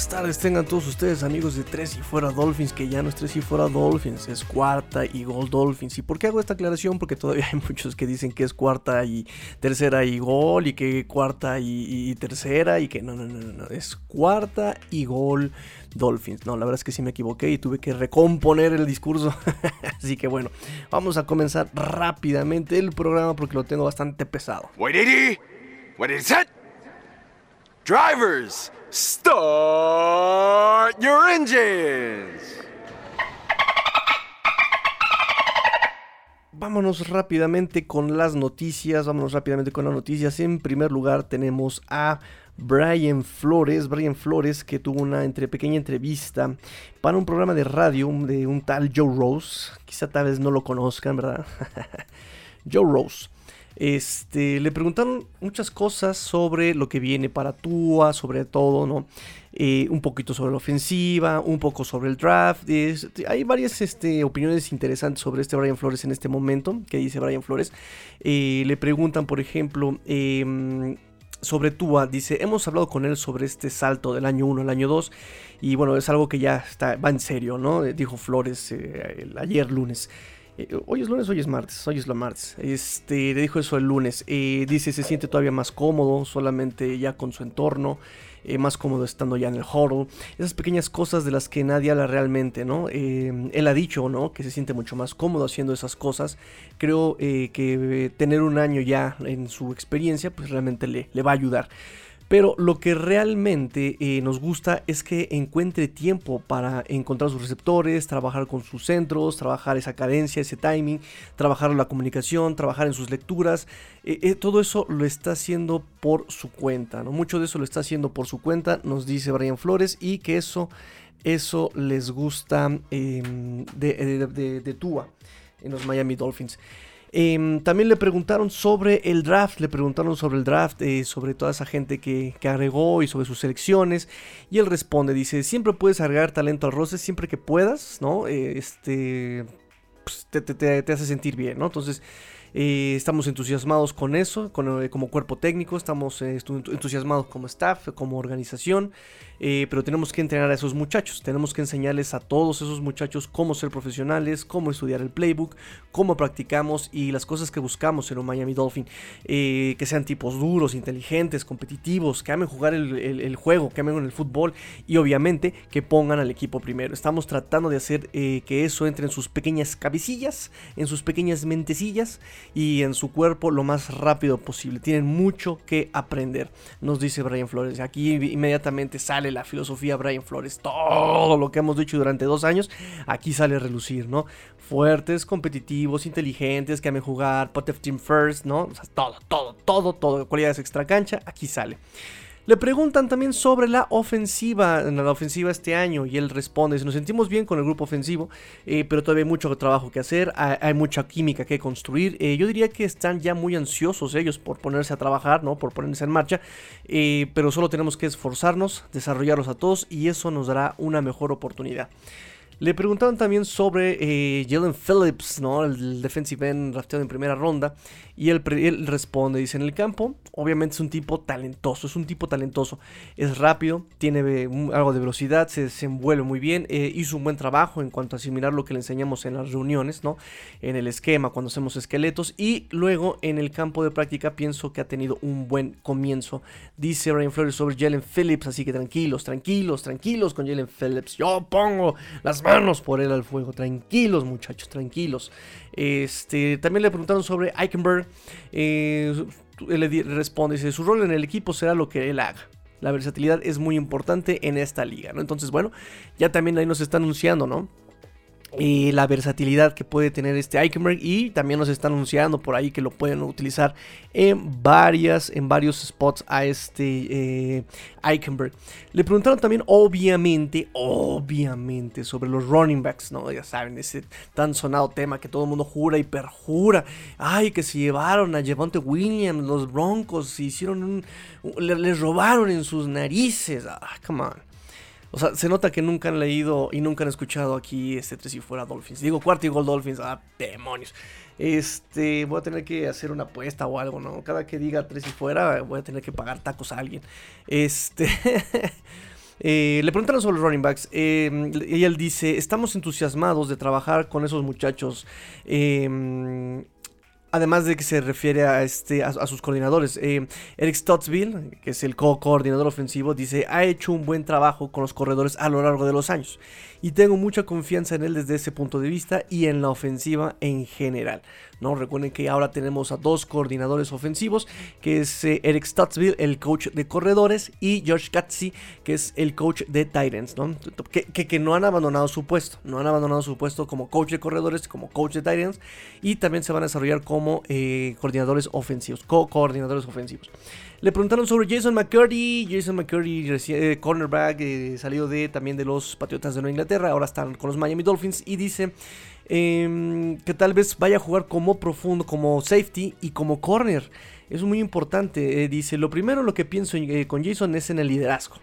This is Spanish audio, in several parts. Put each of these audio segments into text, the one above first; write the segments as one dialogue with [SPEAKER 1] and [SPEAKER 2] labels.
[SPEAKER 1] buenas tardes, tengan todos ustedes amigos de Tres y Fuera Dolphins, que ya no es Tres y Fuera Dolphins, es Cuarta y Gol Dolphins. ¿Y por qué hago esta aclaración? Porque todavía hay muchos que dicen que es Cuarta y Tercera y Gol, y que Cuarta y, Tercera, y que no, no, no, no, es Cuarta y Gol Dolphins. No, la verdad es que sí me equivoqué y tuve que recomponer el discurso. Así que bueno, vamos a comenzar rápidamente el programa porque lo tengo bastante pesado.
[SPEAKER 2] Wait, What is it? Drivers, start your engines.
[SPEAKER 1] Vámonos rápidamente con las noticias. Vámonos rápidamente con las noticias. En primer lugar tenemos a Brian Flores. Brian Flores que tuvo una entre, pequeña entrevista para un programa de radio de un tal Joe Rose. Quizá tal vez no lo conozcan, ¿verdad? Joe Rose. Este, le preguntaron muchas cosas sobre lo que viene para Tua, sobre todo, ¿no? Eh, un poquito sobre la ofensiva, un poco sobre el draft. hay varias este, opiniones interesantes sobre este Brian Flores en este momento, que dice Brian Flores. Eh, le preguntan, por ejemplo, em, sobre Tua, dice, hemos hablado con él sobre este salto del año 1 al año 2 y bueno, es algo que ya está, va en serio, ¿no? Dijo Flores eh, ayer lunes. Eh, hoy es lunes, hoy es martes, hoy es lo martes. Este, le dijo eso el lunes. Eh, dice se siente todavía más cómodo, solamente ya con su entorno. Eh, más cómodo estando ya en el huddle. Esas pequeñas cosas de las que nadie habla realmente, ¿no? él ha dicho, ¿no? Que se siente mucho más cómodo haciendo esas cosas. Creo que tener un año ya en su experiencia, pues realmente le, le va a ayudar. Pero lo que realmente eh, nos gusta es que encuentre tiempo para encontrar sus receptores, trabajar con sus centros, trabajar esa cadencia, ese timing, trabajar la comunicación, trabajar en sus lecturas. Eh, eh, todo eso lo está haciendo por su cuenta, ¿no? Mucho de eso lo está haciendo por su cuenta, nos dice Brian Flores, y que eso, eso les gusta em, de, de, de Tua en los Miami Dolphins. Em, también le preguntaron sobre el draft, le preguntaron sobre el draft, eh, sobre toda esa gente que, agregó y sobre sus selecciones. Y él responde, dice, siempre puedes agregar talento al roster siempre que puedas, ¿no? Eh, este, pues, te, te, hace sentir bien, ¿no? Entonces... Eh, estamos entusiasmados con eso, como cuerpo técnico, estamos entusiasmados como staff, como organización. Eh, pero tenemos que entrenar a esos muchachos, tenemos que enseñarles a todos esos muchachos cómo ser profesionales, cómo estudiar el playbook, cómo practicamos y las cosas que buscamos en un Miami Dolphin. Eh, que sean tipos duros, inteligentes, competitivos, que amen jugar el, juego, que amen el fútbol y obviamente que pongan al equipo primero. Estamos tratando de hacer eh, que eso entre en sus pequeñas cabecillas, en sus pequeñas mentecillas y en su cuerpo lo más rápido posible. Tienen mucho que aprender, nos dice Brian Flores. Aquí inmediatamente sale la filosofía Brian Flores. Todo lo que hemos dicho durante dos años, aquí sale a relucir, ¿no? Fuertes, competitivos, inteligentes, que amen jugar, pot team first, ¿no? O sea, todo, todo, todo, todo. Cualidades extra cancha, aquí sale. Le preguntan también sobre la ofensiva, la ofensiva este año, y él responde, nos sentimos bien con el grupo ofensivo, eh, pero todavía hay mucho trabajo que hacer, hay, mucha química que construir. Eh, yo diría que están ya muy ansiosos ellos por ponerse a trabajar, ¿no? por ponerse en marcha, eh, pero solo tenemos que esforzarnos, desarrollarlos a todos, y eso nos dará una mejor oportunidad. Le preguntaron también sobre eh, Jalen Phillips, ¿no? El defensive end drafteado en primera ronda. Y él, responde, dice, en el campo, obviamente es un tipo talentoso, es un tipo talentoso. Es rápido, tiene eh, algo de velocidad, se desenvuelve muy bien, eh, hizo un buen trabajo en cuanto a asimilar lo que le enseñamos en las reuniones, ¿no? En el esquema, cuando hacemos esqueletos. Y luego en el campo de práctica pienso que ha tenido un buen comienzo. Dice Brian Flores sobre Jalen Phillips, así que tranquilos, tranquilos, tranquilos con Jalen Phillips. Yo pongo las manos por él al fuego. Tranquilos, muchachos, tranquilos. Este, también le preguntaron sobre Eichenberg. Eh, él le responde, dice, su rol en el equipo será lo que él haga. La versatilidad es muy importante en esta liga, ¿no? Entonces, bueno, ya también ahí nos está anunciando, ¿no? La versatilidad que puede tener este Eichenberg y también nos está anunciando por ahí que lo pueden utilizar en varias en varios spots a este eh, Eichenberg. Le preguntaron también obviamente obviamente sobre los running backs no ya saben ese tan sonado tema que todo el mundo jura y perjura. Ay que se llevaron a Javonte Williams los Broncos hicieron un, les robaron en sus narices. Ah come on o sea, se nota que nunca han leído y nunca han escuchado aquí este Tres y Fuera Dolphins. Digo, cuarto y gol Dolphins. Ah, demonios. Este, voy a tener que hacer una apuesta o algo, ¿no? Cada que diga Tres y Fuera, voy a tener que pagar tacos a alguien. Este. Eh, le preguntaron sobre los running backs eh, y él dice, estamos entusiasmados de trabajar con esos muchachos. Eh, Además de que se refiere a, este, a, sus coordinadores. Eh, Eric Stottsville, que es el co-coordinador ofensivo, dice, ha hecho un buen trabajo con los corredores a lo largo de los años. Y tengo mucha confianza en él desde ese punto de vista y en la ofensiva en general. ¿no? Recuerden que ahora tenemos a dos coordinadores ofensivos, que es eh, Eric Stottsville, el coach de corredores, y Josh Katzi, que es el coach de Titans, ¿no? Que, que, no han abandonado su puesto, no han abandonado su puesto como coach de corredores, como coach de Titans, y también se van a desarrollar como eh, coordinadores ofensivos, co-coordinadores ofensivos. Le preguntaron sobre Jason McCurdy. Jason McCurdy, eh, cornerback, salido de, también de los Patriotas de Nueva Inglaterra. Ahora están con los Miami Dolphins. Y dice Em, que tal vez vaya a jugar como profundo, como safety y como corner. Es muy importante. Eh, dice, lo primero lo que pienso eh, con Jason es en el liderazgo.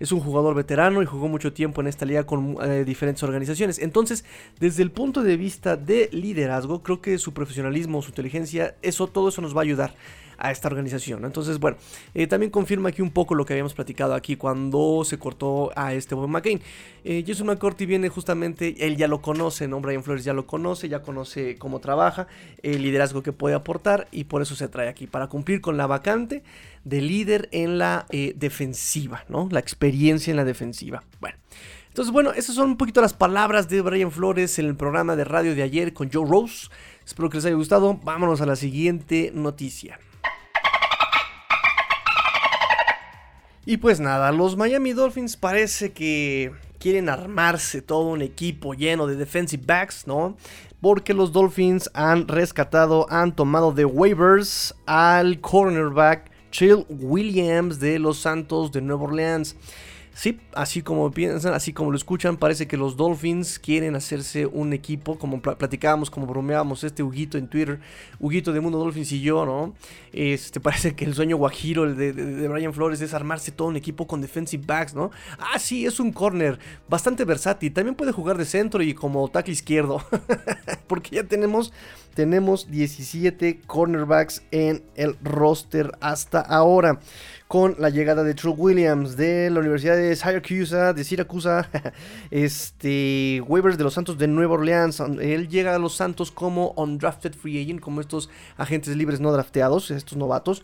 [SPEAKER 1] Es un jugador veterano y jugó mucho tiempo en esta liga con eh, diferentes organizaciones. Entonces, desde el punto de vista de liderazgo, creo que su profesionalismo, su inteligencia, eso, todo eso nos va a ayudar a esta organización. Entonces, bueno, eh, también confirma aquí un poco lo que habíamos platicado aquí cuando se cortó a este Bob McCain. Eh, Jason McCourty viene justamente, él ya lo conoce, ¿no? Brian Flores ya lo conoce, ya conoce cómo trabaja, el liderazgo que puede aportar y por eso se trae aquí, para cumplir con la vacante de líder en la eh, defensiva, ¿no? La experiencia en la defensiva. Bueno. Entonces, bueno, esas son un poquito las palabras de Brian Flores en el programa de radio de ayer con Joe Rose. Espero que les haya gustado. Vámonos a la siguiente noticia. Y pues nada, los Miami Dolphins parece que quieren armarse todo un equipo lleno de defensive backs, ¿no? Porque los Dolphins han rescatado, han tomado de waivers al cornerback Chill Williams de los Santos de Nueva Orleans. Sí, así como piensan, así como lo escuchan, parece que los Dolphins quieren hacerse un equipo, como platicábamos, como bromeábamos este Huguito en Twitter, Huguito de Mundo Dolphins y yo, ¿no? Este, parece que el sueño guajiro el de, de, Brian Flores es armarse todo un equipo con defensive backs, ¿no? Ah, sí, es un corner bastante versátil, también puede jugar de centro y como tackle izquierdo, porque ya tenemos, tenemos 17 cornerbacks en el roster hasta ahora con la llegada de True Williams de la Universidad de Syracuse, de Siracusa, este, waivers de los Santos de Nueva Orleans. Él llega a los Santos como undrafted free agent, como estos agentes libres no drafteados, estos novatos.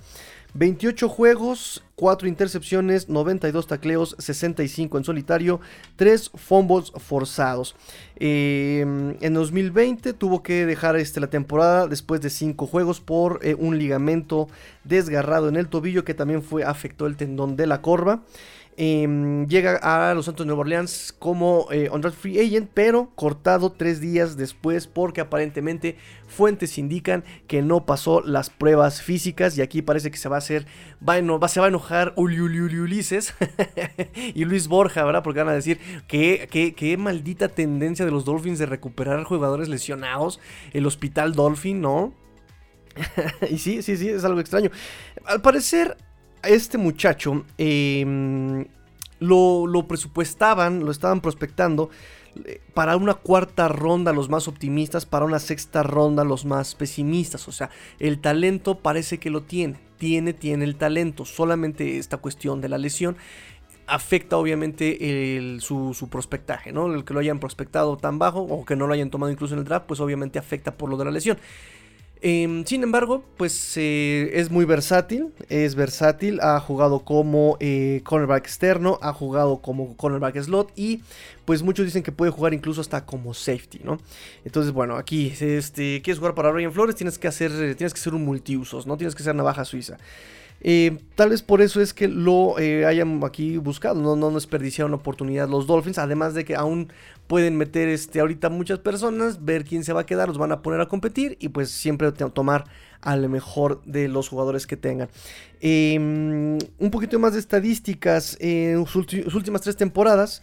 [SPEAKER 1] 28 juegos, 4 intercepciones, 92 tacleos, 65 en solitario, 3 fumbles forzados. Em, en 2020 tuvo que dejar este, la temporada después de 5 juegos por eh, un ligamento desgarrado en el tobillo que también fue, afectó el tendón de la corva. Em, llega a los Santos Nueva Orleans como eh, free agent, pero cortado tres días después porque aparentemente fuentes indican que no pasó las pruebas físicas y aquí parece que se va a hacer, va se va a enojar Uli, Ulises y Luis Borja, ¿verdad? Porque van a decir que, qué maldita tendencia de los Dolphins de recuperar jugadores lesionados, el hospital Dolphin, ¿no? y sí, sí, sí, es algo extraño. Al parecer este muchacho em, lo, presupuestaban, lo estaban prospectando eh, para una cuarta ronda los más optimistas, para una sexta ronda los más pesimistas. O sea, el talento parece que lo tiene, tiene, tiene el talento. Solamente esta cuestión de la lesión afecta obviamente su, su, prospectaje, ¿no? El que lo hayan prospectado tan bajo o que no lo hayan tomado incluso en el draft, pues obviamente afecta por lo de la lesión. Em, sin embargo, pues eh, es muy versátil, es versátil, ha jugado como eh, cornerback externo, ha jugado como cornerback slot y pues muchos dicen que puede jugar incluso hasta como safety, ¿no? Entonces, bueno, aquí, este, quieres jugar para Ryan Flores, tienes que hacer, tienes que ser un multiusos, ¿no? Tienes que ser navaja suiza. Eh, tal vez por eso es que lo eh, hayan aquí buscado, no, no desperdiciaron la oportunidad los Dolphins, además de que aún pueden meter este, ahorita muchas personas, ver quién se va a quedar, los van a poner a competir y pues siempre tomar al mejor de los jugadores que tengan. Em, un poquito más de estadísticas en sus, últimas tres temporadas.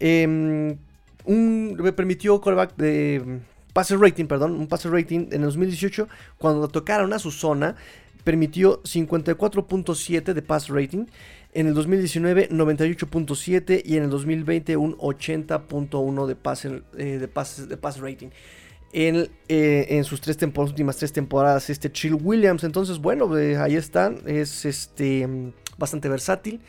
[SPEAKER 1] Eh, un, me permitió callback de pase rating, perdón, un pase rating en el 2018 cuando tocaron a su zona permitió 54.7 de pass rating. En el 2019 98.7 y en el 2020 un 80.1 de pass, eh, de, de pass rating. En, eh, en sus tres últimas tres temporadas este Chill Williams. Entonces bueno, eh, ahí están. Es este, bastante versátil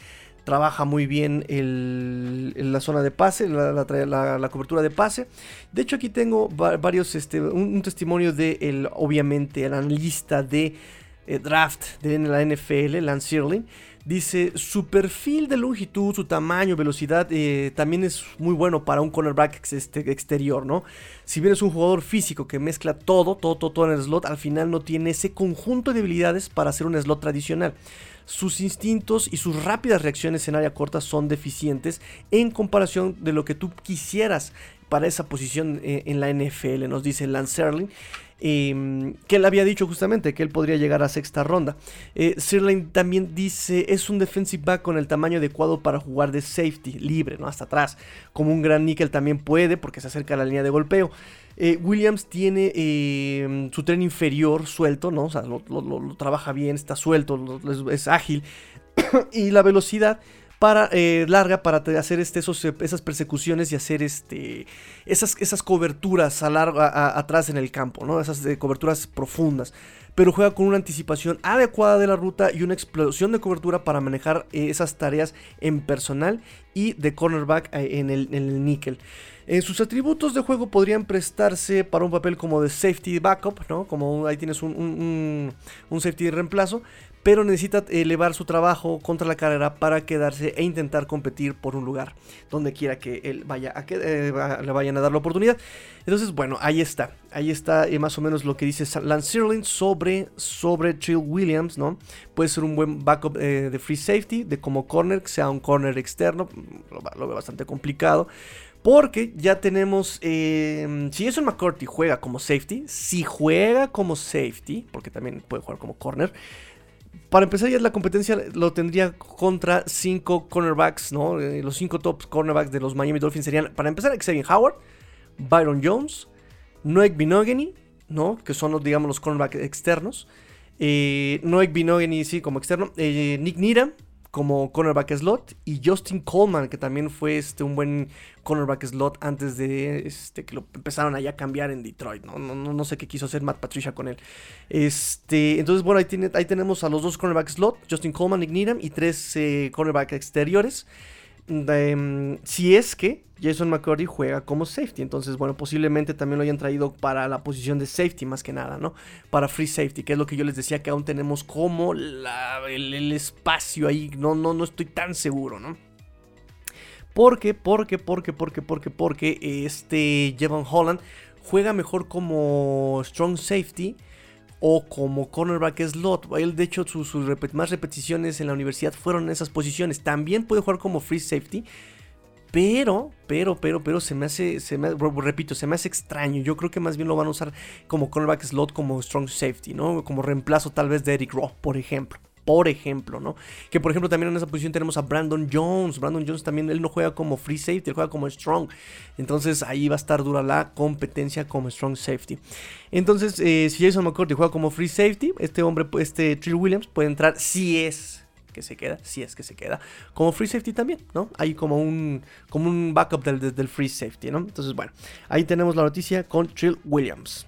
[SPEAKER 1] trabaja muy bien el, la zona de pase, la, cobertura de pase. De hecho, aquí tengo varios, este, un, testimonio de, el, obviamente, el analista de eh, draft de la NFL, Lance Sirling. Dice, su perfil de longitud, su tamaño, velocidad, eh, también es muy bueno para un cornerback este, exterior, ¿no? Si bien es un jugador físico que mezcla todo, todo, todo, todo en el slot, al final no tiene ese conjunto de habilidades para hacer un slot tradicional. Sus instintos y sus rápidas reacciones en área corta son deficientes en comparación de lo que tú quisieras para esa posición eh, en la NFL, nos dice Lance Serling. Em, que él había dicho justamente que él podría llegar a sexta ronda. Eh, también dice, es un defensive back con el tamaño adecuado para jugar de safety, libre, ¿no? Hasta atrás. Como un gran nickel también puede porque se acerca a la línea de golpeo. Eh, Williams tiene em, su tren inferior suelto, ¿no? O sea, lo, trabaja bien, está suelto, es ágil. y la velocidad para, eh, larga para hacer este, esos, esas persecuciones y hacer este, esas, esas coberturas a largo, atrás en el campo, ¿no? esas eh, coberturas profundas. Pero juega con una anticipación adecuada de la ruta y una explosión de cobertura para manejar eh, esas tareas en personal y de cornerback en el, en el níquel. sus atributos de juego podrían prestarse para un papel como de safety backup, ¿no? Como ahí tienes un, un, un safety de reemplazo, pero necesita elevar su trabajo contra la carrera para quedarse e intentar competir por un lugar donde quiera que él vaya a que eh, le vayan a dar la oportunidad. Entonces, bueno, ahí está, ahí está eh, más o menos lo que dice Lance Sirling sobre, sobre Trill Williams, ¿no? Puede ser un buen backup eh, de free safety, de como corner, que sea un corner externo, lo, lo veo bastante complicado. Porque ya tenemos. si Jason McCourty juega como safety, si juega como safety, porque también puede jugar como corner, para empezar ya la competencia lo tendría contra cinco cornerbacks, ¿no? Eh, los cinco top cornerbacks de los Miami Dolphins serían, para empezar, Xavier Howard, Byron Jones, Noek Binogany, ¿no? Que son, los, digamos, los cornerbacks externos. Eh, Noek Binogany, sí, como externo. Eh, Nick Needham, como cornerback slot y Justin Coleman, que también fue este, un buen cornerback slot antes de este, que lo empezaron allá a cambiar en Detroit. ¿no? No, no, sé qué quiso hacer Matt Patricia con él. Este, entonces, bueno, ahí, tiene, ahí tenemos a los dos cornerback slot, Justin Coleman, Nick Needham y tres eh, cornerback exteriores. Em, si es que Jason McCurdy juega como safety. Entonces, bueno, posiblemente también lo hayan traído para la posición de safety más que nada, ¿no? Para free safety, que es lo que yo les decía que aún tenemos como el, espacio ahí. No, no, no estoy tan seguro, ¿no? ¿Por qué? Porque, porque, porque, porque, porque este Jevon Holland juega mejor como strong safety o como cornerback slot. Él, de hecho, sus, más repeticiones en la universidad fueron en esas posiciones. También puede jugar como free safety. Pero, pero, pero, pero se me hace, repito, se me hace extraño. Yo creo que más bien lo van a usar como cornerback slot, como strong safety, ¿no? Como reemplazo tal vez de Eric Rowe, por ejemplo por ejemplo, ¿no? Que por ejemplo también en esa posición tenemos a Brandon Jones. Brandon Jones también, él no juega como free safety, él juega como strong. Entonces ahí va a estar dura la competencia como strong safety. Entonces, eh, si Jason McCourty juega como free safety, este hombre, este Trill Williams puede entrar si es que se queda, si es que se queda, como free safety también, ¿no? Hay como un, como un backup del, free safety, ¿no? Entonces, bueno, ahí tenemos la noticia con Trill Williams.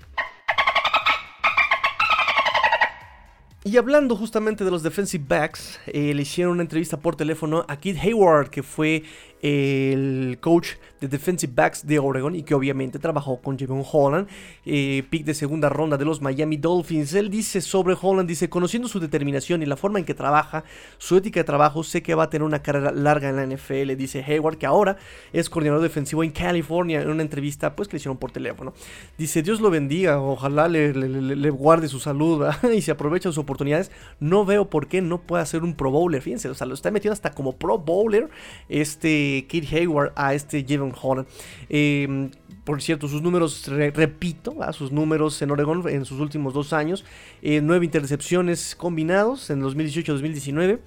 [SPEAKER 1] Y hablando justamente de los defensive backs, eh, le hicieron una entrevista por teléfono a Kid Hayward, que fue el coach de defensive backs de Oregon y que obviamente trabajó con Javon Holland, eh, pick de segunda ronda de los Miami Dolphins. Él dice sobre Holland, dice, conociendo su determinación y la forma en que trabaja, su ética de trabajo, sé que va a tener una carrera larga en la NFL. Dice Hayward, que ahora es coordinador defensivo en California, en una entrevista pues que le hicieron por teléfono. Dice, Dios lo bendiga, ojalá le, guarde su salud y se aprovecha sus oportunidades. No veo por qué no pueda ser un Pro Bowler, fíjense, o sea, lo está metiendo hasta como Pro Bowler este Kid Hayward a este Javon Holland. Em, por cierto, sus números, repito, sus números en Oregon en sus últimos dos años, eh, nueve intercepciones combinados en 2018-2019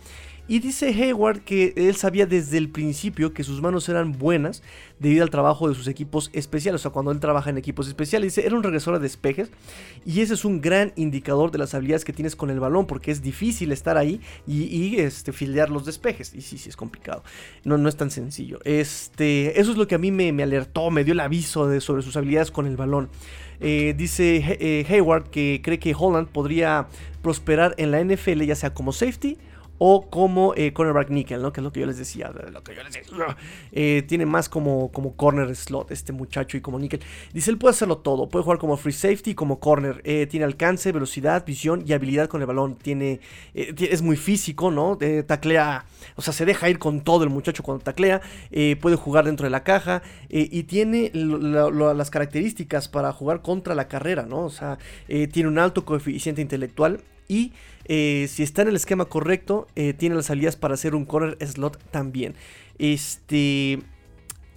[SPEAKER 1] y dice Hayward que él sabía desde el principio que sus manos eran buenas debido al trabajo de sus equipos especiales. O sea, cuando él trabaja en equipos especiales, era un regresor de despejes. Y ese es un gran indicador de las habilidades que tienes con el balón, porque es difícil estar ahí y, este, fildear los despejes. Y sí, sí, es complicado. No, no es tan sencillo. Este, eso es lo que a mí me, alertó, me dio el aviso de, sobre sus habilidades con el balón. Eh, dice eh, Hayward que cree que Holland podría prosperar en la NFL, ya sea como safety o como eh, cornerback nickel, ¿no? Que es lo que yo les decía, lo que yo les decía. Eh, tiene más como, como corner slot este muchacho y como nickel. Dice, él puede hacerlo todo, puede jugar como free safety y como corner. Eh, tiene alcance, velocidad, visión y habilidad con el balón. Tiene, es muy físico, ¿no? taclea, o sea, se deja ir con todo el muchacho cuando taclea. puede jugar dentro de la caja y tiene las características para jugar contra la carrera, ¿no? O sea, tiene un alto coeficiente intelectual y eh, si está en el esquema correcto, eh, tiene las salidas para hacer un corner slot también. Este.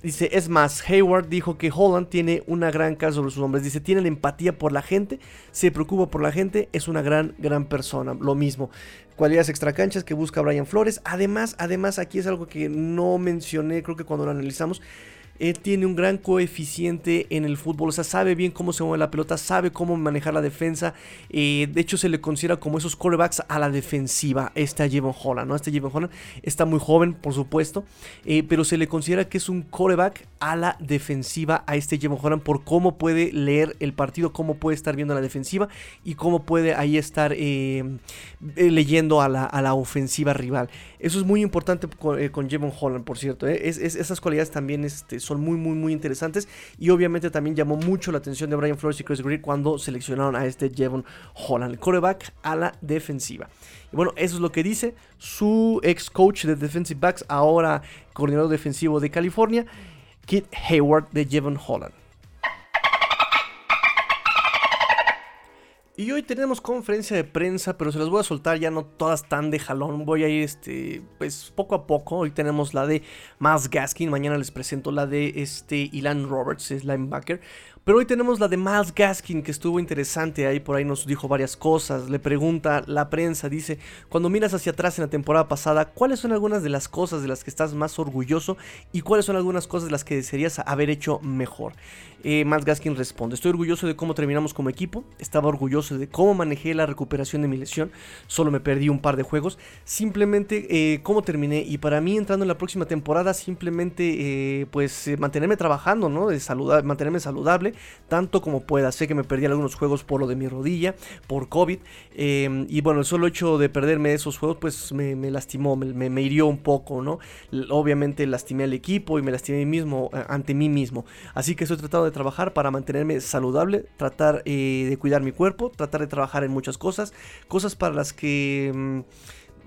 [SPEAKER 1] Dice, es más, Hayward dijo que Holland tiene una gran cara sobre sus hombres. Dice, tiene la empatía por la gente, se preocupa por la gente, es una gran, gran persona. Lo mismo. Cualidades extracanchas que busca Brian Flores. Además, además, aquí es algo que no mencioné, creo que cuando lo analizamos él tiene un gran coeficiente en el fútbol, o sea, sabe bien cómo se mueve la pelota, sabe cómo manejar la defensa. Eh, de hecho, se le considera como esos quarterbacks a la defensiva, este a Javon Holland, ¿no? Este Javon Holland está muy joven, por supuesto, eh, pero se le considera que es un quarterback a la defensiva a este Javon Holland por cómo puede leer el partido, cómo puede estar viendo la defensiva y cómo puede ahí estar eh, leyendo a la, a la, ofensiva rival. Eso es muy importante con, con Holland, por cierto. esas cualidades también este, son muy, muy, muy interesantes. Y obviamente también llamó mucho la atención de Brian Flores y Chris Greer cuando seleccionaron a este Jevon Holland, el coreback a la defensiva. Y bueno, eso es lo que dice su ex coach de defensive backs, ahora coordinador defensivo de California, Kit Hayward de Jevon Holland. Y hoy tenemos conferencia de prensa, pero se las voy a soltar ya no todas tan de jalón. Voy a ir este, pues poco a poco. Hoy tenemos la de Miles Gaskin, mañana les presento la de este Ilan Roberts, es linebacker. Pero hoy tenemos la de Miles Gaskin, que estuvo interesante, ahí por ahí nos dijo varias cosas. Le pregunta la prensa, dice, cuando miras hacia atrás en la temporada pasada, ¿cuáles son algunas de las cosas de las que estás más orgulloso y cuáles son algunas cosas de las que desearías haber hecho mejor? Eh, Miles Gaskin responde, estoy orgulloso de cómo terminamos como equipo, estaba orgulloso de cómo manejé la recuperación de mi lesión, solo me perdí un par de juegos, simplemente eh, cómo terminé y para mí entrando en la próxima temporada simplemente eh, pues eh, mantenerme trabajando, ¿no? De mantenerme saludable tanto como pueda. Sé que me perdí algunos juegos por lo de mi rodilla, por COVID. Em, y bueno, el solo hecho de perderme esos juegos, pues me, lastimó, me, hirió un poco, ¿no? Obviamente lastimé al equipo y me lastimé a mí mismo, ante mí mismo. Así que estoy tratando de trabajar para mantenerme saludable, tratar eh, de cuidar mi cuerpo, tratar de trabajar en muchas cosas, cosas para las que... Mm,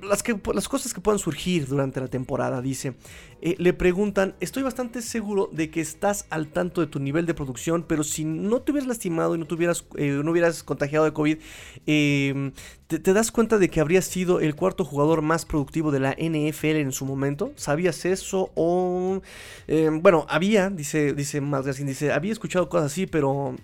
[SPEAKER 1] las, que, las cosas que puedan surgir durante la temporada, dice. Eh, le preguntan, estoy bastante seguro de que estás al tanto de tu nivel de producción, pero si no te hubieras lastimado y no, hubieras, eh, no hubieras contagiado de COVID, em, te, das cuenta de que habrías sido el cuarto jugador más productivo de la NFL en su momento? ¿Sabías eso? O, em, bueno, había, dice, dice dice, había escuchado cosas así, pero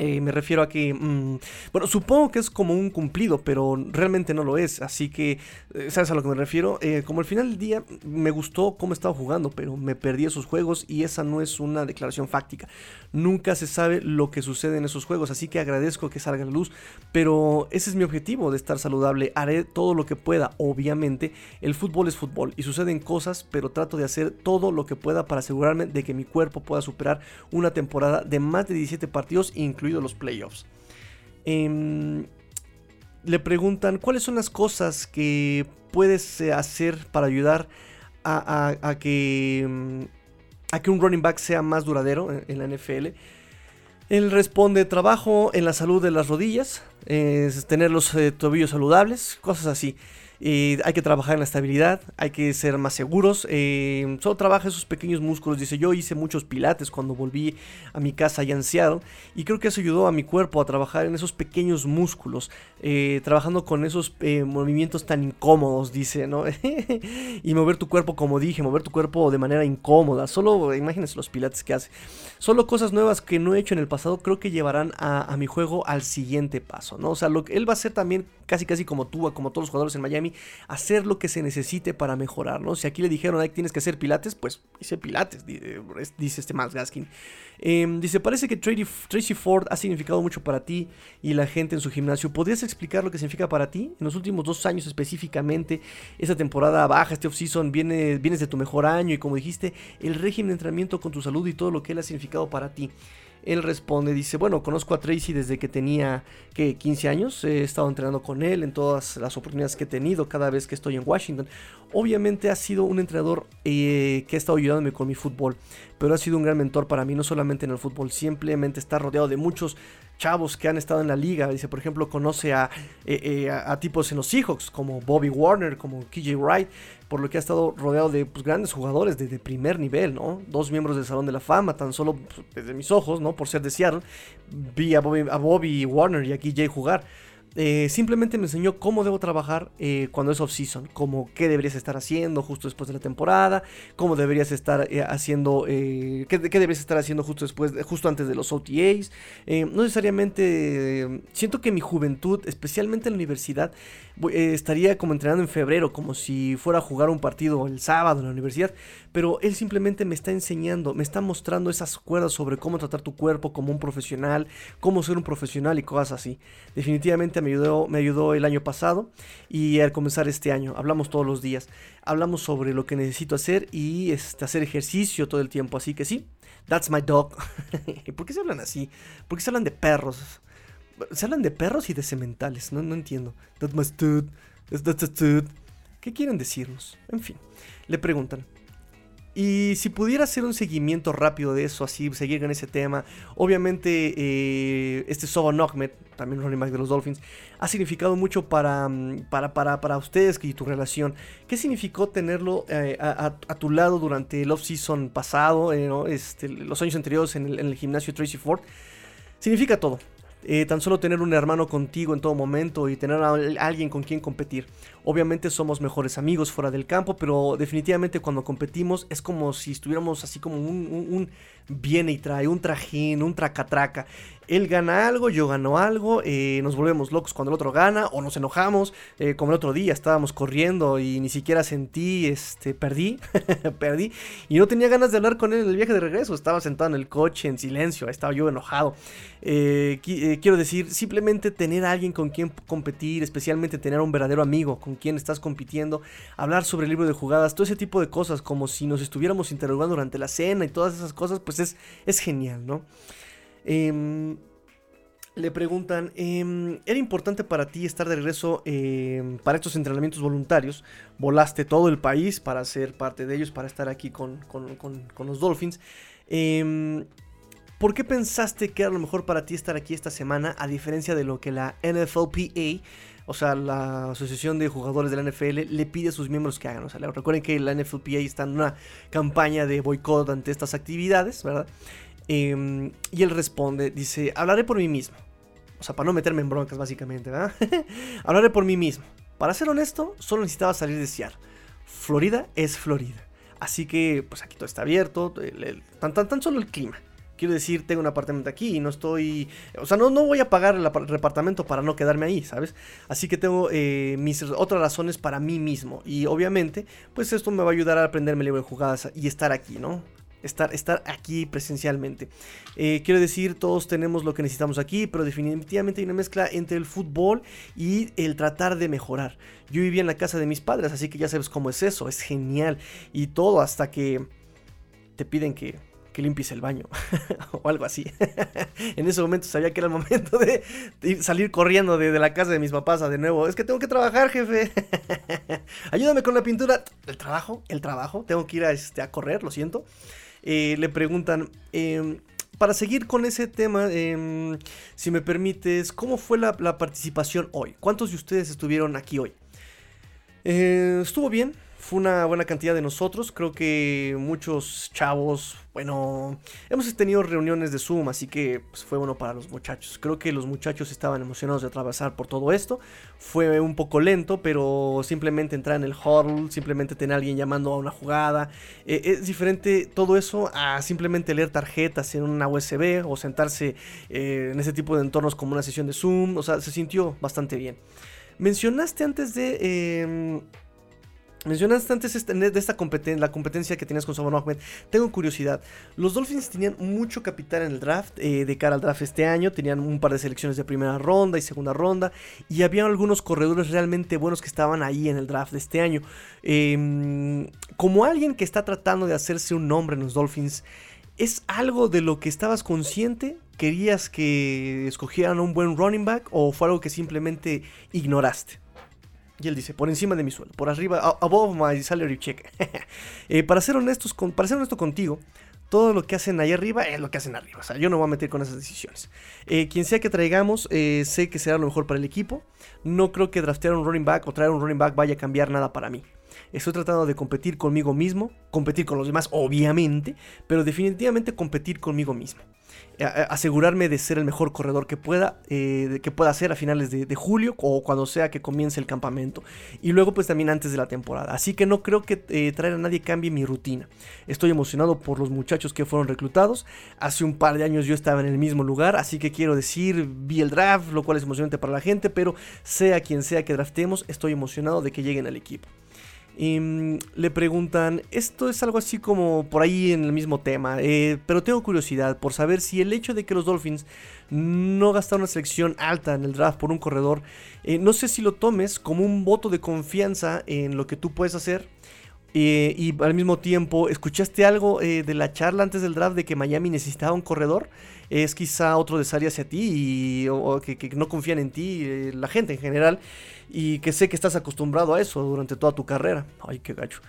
[SPEAKER 1] eh, me refiero a que, mm, bueno, supongo que es como un cumplido, pero realmente no lo es. Así que, eh, ¿sabes a lo que me refiero? Eh, como al final del día me gustó cómo estaba jugando, pero me perdí esos juegos y esa no es una declaración fáctica. Nunca se sabe lo que sucede en esos juegos, así que agradezco que salga la luz, pero ese es mi objetivo de estar saludable. Haré todo lo que pueda, obviamente. El fútbol es fútbol y suceden cosas, pero trato de hacer todo lo que pueda para asegurarme de que mi cuerpo pueda superar una temporada de más de 17 partidos, los playoffs. Em, le preguntan cuáles son las cosas que puedes eh, hacer para ayudar a, que, em, a que un running back sea más duradero en, la NFL. Él responde, trabajo en la salud de las rodillas, tener los eh, tobillos saludables, cosas así hay que trabajar en la estabilidad, hay que ser más seguros. Eh, solo trabaja esos pequeños músculos. Dice, yo hice muchos pilates cuando volví a mi casa en Seattle. Y creo que eso ayudó a mi cuerpo a trabajar en esos pequeños músculos. Eh, trabajando con esos eh, movimientos tan incómodos, dice, ¿no? y mover tu cuerpo, como dije, mover tu cuerpo de manera incómoda. Solo, imagínense los pilates que hace. Solo cosas nuevas que no he hecho en el pasado creo que llevarán a, mi juego al siguiente paso, ¿no? O sea, él va a hacer también casi casi como tú, como todos los jugadores en Miami hacer lo que se necesite para mejorar, ¿no? Si aquí le dijeron, que tienes que hacer pilates, pues hice pilates, eh, dice este Max Gaskin. Em, dice, parece que Tracy Ford ha significado mucho para ti y la gente en su gimnasio. ¿Podrías explicar lo que significa para ti? En los últimos dos años específicamente, esa temporada baja, este off-season, viene, vienes de tu mejor año y como dijiste, el régimen de entrenamiento con tu salud y todo lo que él ha significado para ti. Él responde, dice, bueno, conozco a Tracy desde que tenía que 15 años, he estado entrenando con él en todas las oportunidades que he tenido cada vez que estoy en Washington. Obviamente ha sido un entrenador eh, que ha estado ayudándome con mi fútbol, pero ha sido un gran mentor para mí, no solamente en el fútbol, simplemente está rodeado de muchos chavos que han estado en la liga. Dice, por ejemplo, conoce a, eh, eh, a, tipos en los Seahawks, como Bobby Warner, como KJ Wright, por lo que ha estado rodeado de pues, grandes jugadores de, primer nivel, ¿no? Dos miembros del Salón de la Fama, tan solo pues, desde mis ojos, ¿no? Por ser de Seattle, vi a Bobby, a Bobby Warner y a KJ jugar. Eh, simplemente me enseñó cómo debo trabajar eh, cuando es off-season, como qué deberías estar haciendo justo después de la temporada, cómo deberías estar eh, haciendo, qué, qué, deberías estar haciendo justo después, justo antes de los OTAs. no necesariamente, siento que mi juventud, especialmente en la universidad, estaría como entrenando en febrero, como si fuera a jugar un partido el sábado en la universidad, pero él simplemente me está enseñando, me está mostrando esas cuerdas sobre cómo tratar tu cuerpo como un profesional, cómo ser un profesional y cosas así. Definitivamente me ayudó, me ayudó el año pasado y al comenzar este año. Hablamos todos los días, hablamos sobre lo que necesito hacer y este, hacer ejercicio todo el tiempo, así que sí. That's my dog. ¿Por qué se hablan así? ¿Por qué se hablan de perros? Se hablan de perros y de sementales, no, no entiendo. That's my dude. That's, that's, dude. ¿Qué quieren decirnos? En fin, le preguntan, y si pudiera hacer un seguimiento rápido de eso, así, seguir con ese tema, obviamente eh, este Soba Ahmed, también running back de los Dolphins, ha significado mucho para, mm, para, para, para ustedes y tu relación. ¿Qué significó tenerlo eh, a, tu lado durante el off-season pasado, eh, este, los años anteriores en el, en el gimnasio Tracy Ford? Significa todo. Eh, tan solo tener un hermano contigo en todo momento y tener a alguien con quien competir. Obviamente somos mejores amigos fuera del campo, pero definitivamente cuando competimos es como si estuviéramos así como un, un viene y trae, un trajín, un tracatraca él gana algo, yo gano algo, eh, nos volvemos locos cuando el otro gana o nos enojamos, eh, como el otro día estábamos corriendo y ni siquiera sentí, este, perdí, perdí y no tenía ganas de hablar con él en el viaje de regreso, estaba sentado en el coche en silencio, estaba yo enojado. Eh, quiero decir, simplemente tener a alguien con quien competir, especialmente tener a un verdadero amigo con quien estás compitiendo, hablar sobre el libro de jugadas, todo ese tipo de cosas, como si nos estuviéramos interrogando durante la cena y todas esas cosas, pues es, es genial, ¿no? Em, le preguntan, em, ¿era importante para ti estar de regreso em, para estos entrenamientos voluntarios? Volaste todo el país para ser parte de ellos, para estar aquí con, los Dolphins. ¿Por qué pensaste que era lo mejor para ti estar aquí esta semana, a diferencia de lo que la NFLPA, o sea, la Asociación de Jugadores de la NFL, le pide a sus miembros que hagan? O sea, recuerden que la NFLPA está en una campaña de boicot ante estas actividades, ¿verdad? Em, y él responde, dice, hablaré por mí mismo. O sea, para no meterme en broncas, básicamente, ¿verdad? hablaré por mí mismo. Para ser honesto, solo necesitaba salir de Seattle. Florida es Florida. Así que, pues aquí todo está abierto. tan, tan, tan solo el clima. Quiero decir, tengo un apartamento aquí y no estoy... O sea, no, no voy a pagar el apartamento para no quedarme ahí, ¿sabes? Así que tengo eh, mis otras razones para mí mismo. Y obviamente, pues esto me va a ayudar a aprenderme el libro de jugadas y estar aquí, ¿no? Estar, estar aquí presencialmente. Eh, quiero decir, todos tenemos lo que necesitamos aquí, pero definitivamente hay una mezcla entre el fútbol y el tratar de mejorar. Yo vivía en la casa de mis padres, así que ya sabes cómo es eso, es genial. Y todo hasta que te piden que, que limpies el baño o algo así. en ese momento sabía que era el momento de, salir corriendo de, la casa de mis papás a de nuevo. Es que tengo que trabajar, jefe. Ayúdame con la pintura. El trabajo, el trabajo. Tengo que ir a, este, a correr, lo siento. Eh, le preguntan, em, para seguir con ese tema, em, si me permites, ¿cómo fue la, participación hoy? ¿Cuántos de ustedes estuvieron aquí hoy? Eh, estuvo bien, fue una buena cantidad de nosotros. Creo que muchos chavos, bueno, hemos tenido reuniones de Zoom, así que pues, fue bueno para los muchachos. Creo que los muchachos estaban emocionados de atravesar por todo esto. Fue un poco lento, pero simplemente entrar en el huddle, simplemente tener a alguien llamando a una jugada. Eh, es diferente todo eso a simplemente leer tarjetas en una USB o sentarse eh, en ese tipo de entornos como una sesión de Zoom. O sea, se sintió bastante bien. Mencionaste antes de... Em, Mencionaste antes este, de esta competencia, la competencia que tenías con Sabon Ahmed. Tengo curiosidad. Los Dolphins tenían mucho capital en el draft, eh, de cara al draft este año. Tenían un par de selecciones de primera ronda y segunda ronda. Y había algunos corredores realmente buenos que estaban ahí en el draft de este año. Em, como alguien que está tratando de hacerse un nombre en los Dolphins, ¿Es algo de lo que estabas consciente? ¿Querías que escogieran un buen running back o fue algo que simplemente ignoraste? Y él dice, por encima de mi sueldo, por arriba, above my salary check. Eh, para ser honestos, para ser honesto contigo, todo lo que hacen ahí arriba es lo que hacen arriba. O sea, yo no voy a meter con esas decisiones. Eh, quien sea que traigamos, eh, sé que será lo mejor para el equipo. No creo que draftear un running back o traer un running back vaya a cambiar nada para mí. Estoy tratando de competir conmigo mismo, competir con los demás, obviamente, pero definitivamente competir conmigo mismo asegurarme de ser el mejor corredor que pueda, eh, que pueda ser a finales de, julio o cuando sea que comience el campamento. Y luego pues también antes de la temporada. Así que no creo que eh, traer a nadie cambie mi rutina. Estoy emocionado por los muchachos que fueron reclutados. Hace un par de años yo estaba en el mismo lugar, así que quiero decir, vi el draft, lo cual es emocionante para la gente, pero sea quien sea que draftemos, estoy emocionado de que lleguen al equipo. Mm, le preguntan, esto es algo así como por ahí en el mismo tema, eh, pero tengo curiosidad por saber si el hecho de que los Dolphins no gastaron una selección alta en el draft por un corredor, eh, no sé si lo tomes como un voto de confianza en lo que tú puedes hacer. Eh, y al mismo tiempo, ¿escuchaste algo de la charla antes del draft de que Miami necesitaba un corredor? Es quizá otro desaire hacia ti y, o, que, no confían en ti, la gente en general y que sé que estás acostumbrado a eso durante toda tu carrera. Ay, qué gacho.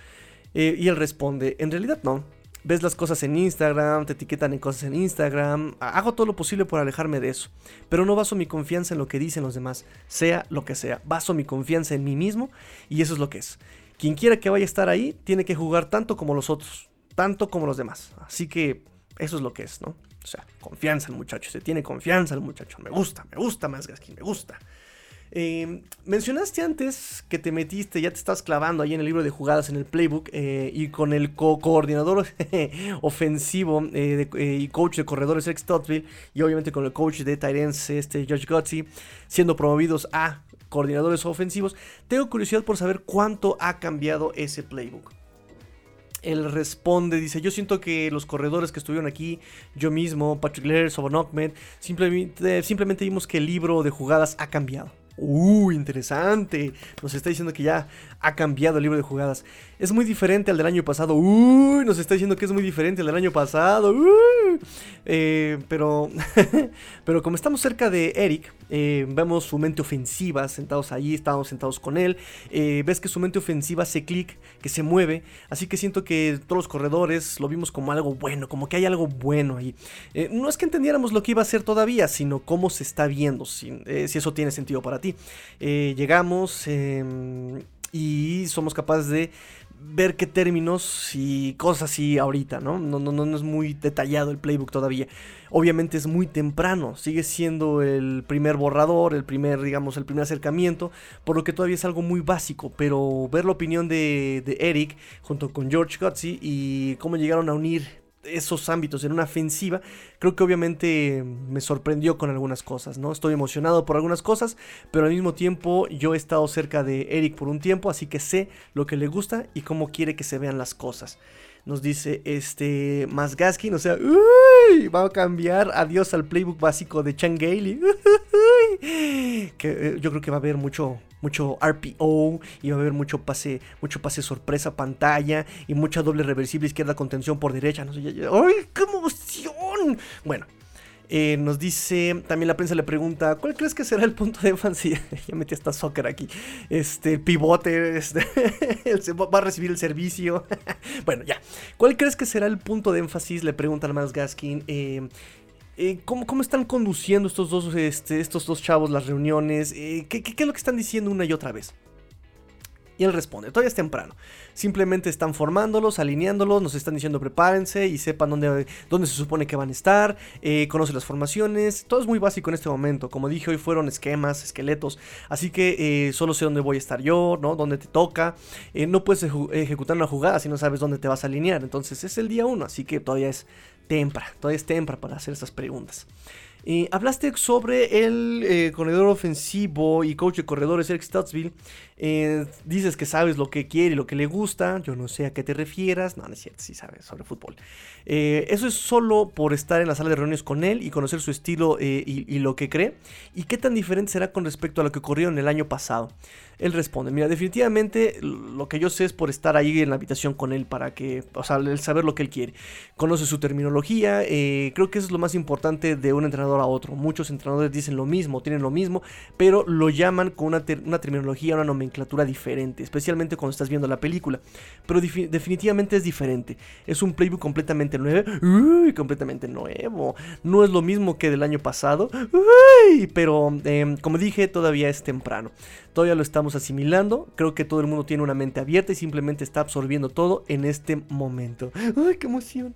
[SPEAKER 1] Eh, y él responde, en realidad no. Ves las cosas en Instagram, te etiquetan en cosas en Instagram. Hago todo lo posible por alejarme de eso. Pero no baso mi confianza en lo que dicen los demás, sea lo que sea. Baso mi confianza en mí mismo y eso es lo que es. Quien quiera que vaya a estar ahí, tiene que jugar tanto como los otros, tanto como los demás. Así que eso es lo que es, ¿no? O sea, confianza el muchacho, se tiene confianza el muchacho. Me gusta, me gusta más Gaskin, me gusta. Eh, mencionaste antes que te metiste, ya te estás clavando ahí en el libro de jugadas en el playbook eh, y con el coordinador ofensivo eh, y coach de corredores Eric Stottville y obviamente con el coach de Tyrens, este Josh Gotzi, siendo promovidos a coordinadores ofensivos. Tengo curiosidad por saber cuánto ha cambiado ese playbook. Él responde, dice, yo siento que los corredores que estuvieron aquí, yo mismo, Patrick Laird, Sobon simplemente, simplemente vimos que el libro de jugadas ha cambiado. Uh, interesante. Nos está diciendo que ya ha cambiado el libro de jugadas. Es muy diferente al del año pasado. Uy, nos está diciendo que es muy diferente al del año pasado. Eh, pero, pero como estamos cerca de Eric, eh, vemos su mente ofensiva sentados allí, estamos sentados con él. Eh, ves que su mente ofensiva se clic, que se mueve. Así que siento que todos los corredores lo vimos como algo bueno, como que hay algo bueno ahí. no es que entendiéramos lo que iba a ser todavía, sino cómo se está viendo, si, si eso tiene sentido para ti. llegamos em, y somos capaces de ver qué términos y cosas así ahorita, ¿no? No, no, no es muy detallado el playbook todavía. Obviamente es muy temprano, sigue siendo el primer borrador, el primer, digamos, el primer acercamiento, por lo que todavía es algo muy básico, pero ver la opinión de, Eric junto con George Gutsy y cómo llegaron a unir esos ámbitos en una ofensiva, creo que obviamente me sorprendió con algunas cosas, ¿no? Estoy emocionado por algunas cosas, pero al mismo tiempo yo he estado cerca de Eric por un tiempo, así que sé lo que le gusta y cómo quiere que se vean las cosas. Nos dice este más Gaskin, o sea, uy, va a cambiar adiós al playbook básico de Chan Gailey. que eh, yo creo que va a haber mucho mucho RPO y va a haber mucho pase, mucho pase sorpresa pantalla y mucha doble reversible izquierda contención por derecha. No sé, ¡Ay, qué emoción! Bueno, eh, nos dice, también la prensa le pregunta, ¿cuál crees que será el punto de énfasis? ya metí hasta soccer aquí. Este, el pivote, este, va a recibir el servicio. bueno, ya. ¿Cuál crees que será el punto de énfasis? Le pregunta al más Gaskin. Eh, eh, ¿cómo, están conduciendo estos dos, este, estos dos chavos las reuniones? Eh, ¿qué, es lo que están diciendo una y otra vez? Y él responde, todavía es temprano. Simplemente están formándolos, alineándolos, nos están diciendo prepárense y sepan dónde, dónde se supone que van a estar, eh, conoce las formaciones, todo es muy básico en este momento. Como dije, hoy fueron esquemas, esqueletos, así que solo sé dónde voy a estar yo, ¿no? Dónde te toca. no puedes ejecutar una jugada si no sabes dónde te vas a alinear. Entonces es el día uno, así que todavía es tempra, todavía es tempra para hacer estas preguntas. Eh, hablaste sobre el eh, corredor ofensivo y coach de corredores Eric Stuttsville. Eh, dices que sabes lo que quiere y lo que le gusta. Yo no sé a qué te refieras. No, no es cierto, sí sabes sobre fútbol. eso es solo por estar en la sala de reuniones con él y conocer su estilo y, y, lo que cree. ¿Y qué tan diferente será con respecto a lo que ocurrió en el año pasado? Él responde, mira, definitivamente lo que yo sé es por estar ahí en la habitación con él para que, o sea, el saber lo que él quiere. Conoce su terminología, eh, creo que eso es lo más importante de un entrenador a otro. Muchos entrenadores dicen lo mismo, tienen lo mismo, pero lo llaman con una, terminología, una nomenclatura diferente, especialmente cuando estás viendo la película. Pero definitivamente es diferente. Es un playbook completamente nuevo, uy, completamente nuevo. No es lo mismo que del año pasado, uy, pero em, como dije, todavía es temprano. Todavía lo estamos asimilando. Creo que todo el mundo tiene una mente abierta y simplemente está absorbiendo todo en este momento. ¡Ay, qué emoción!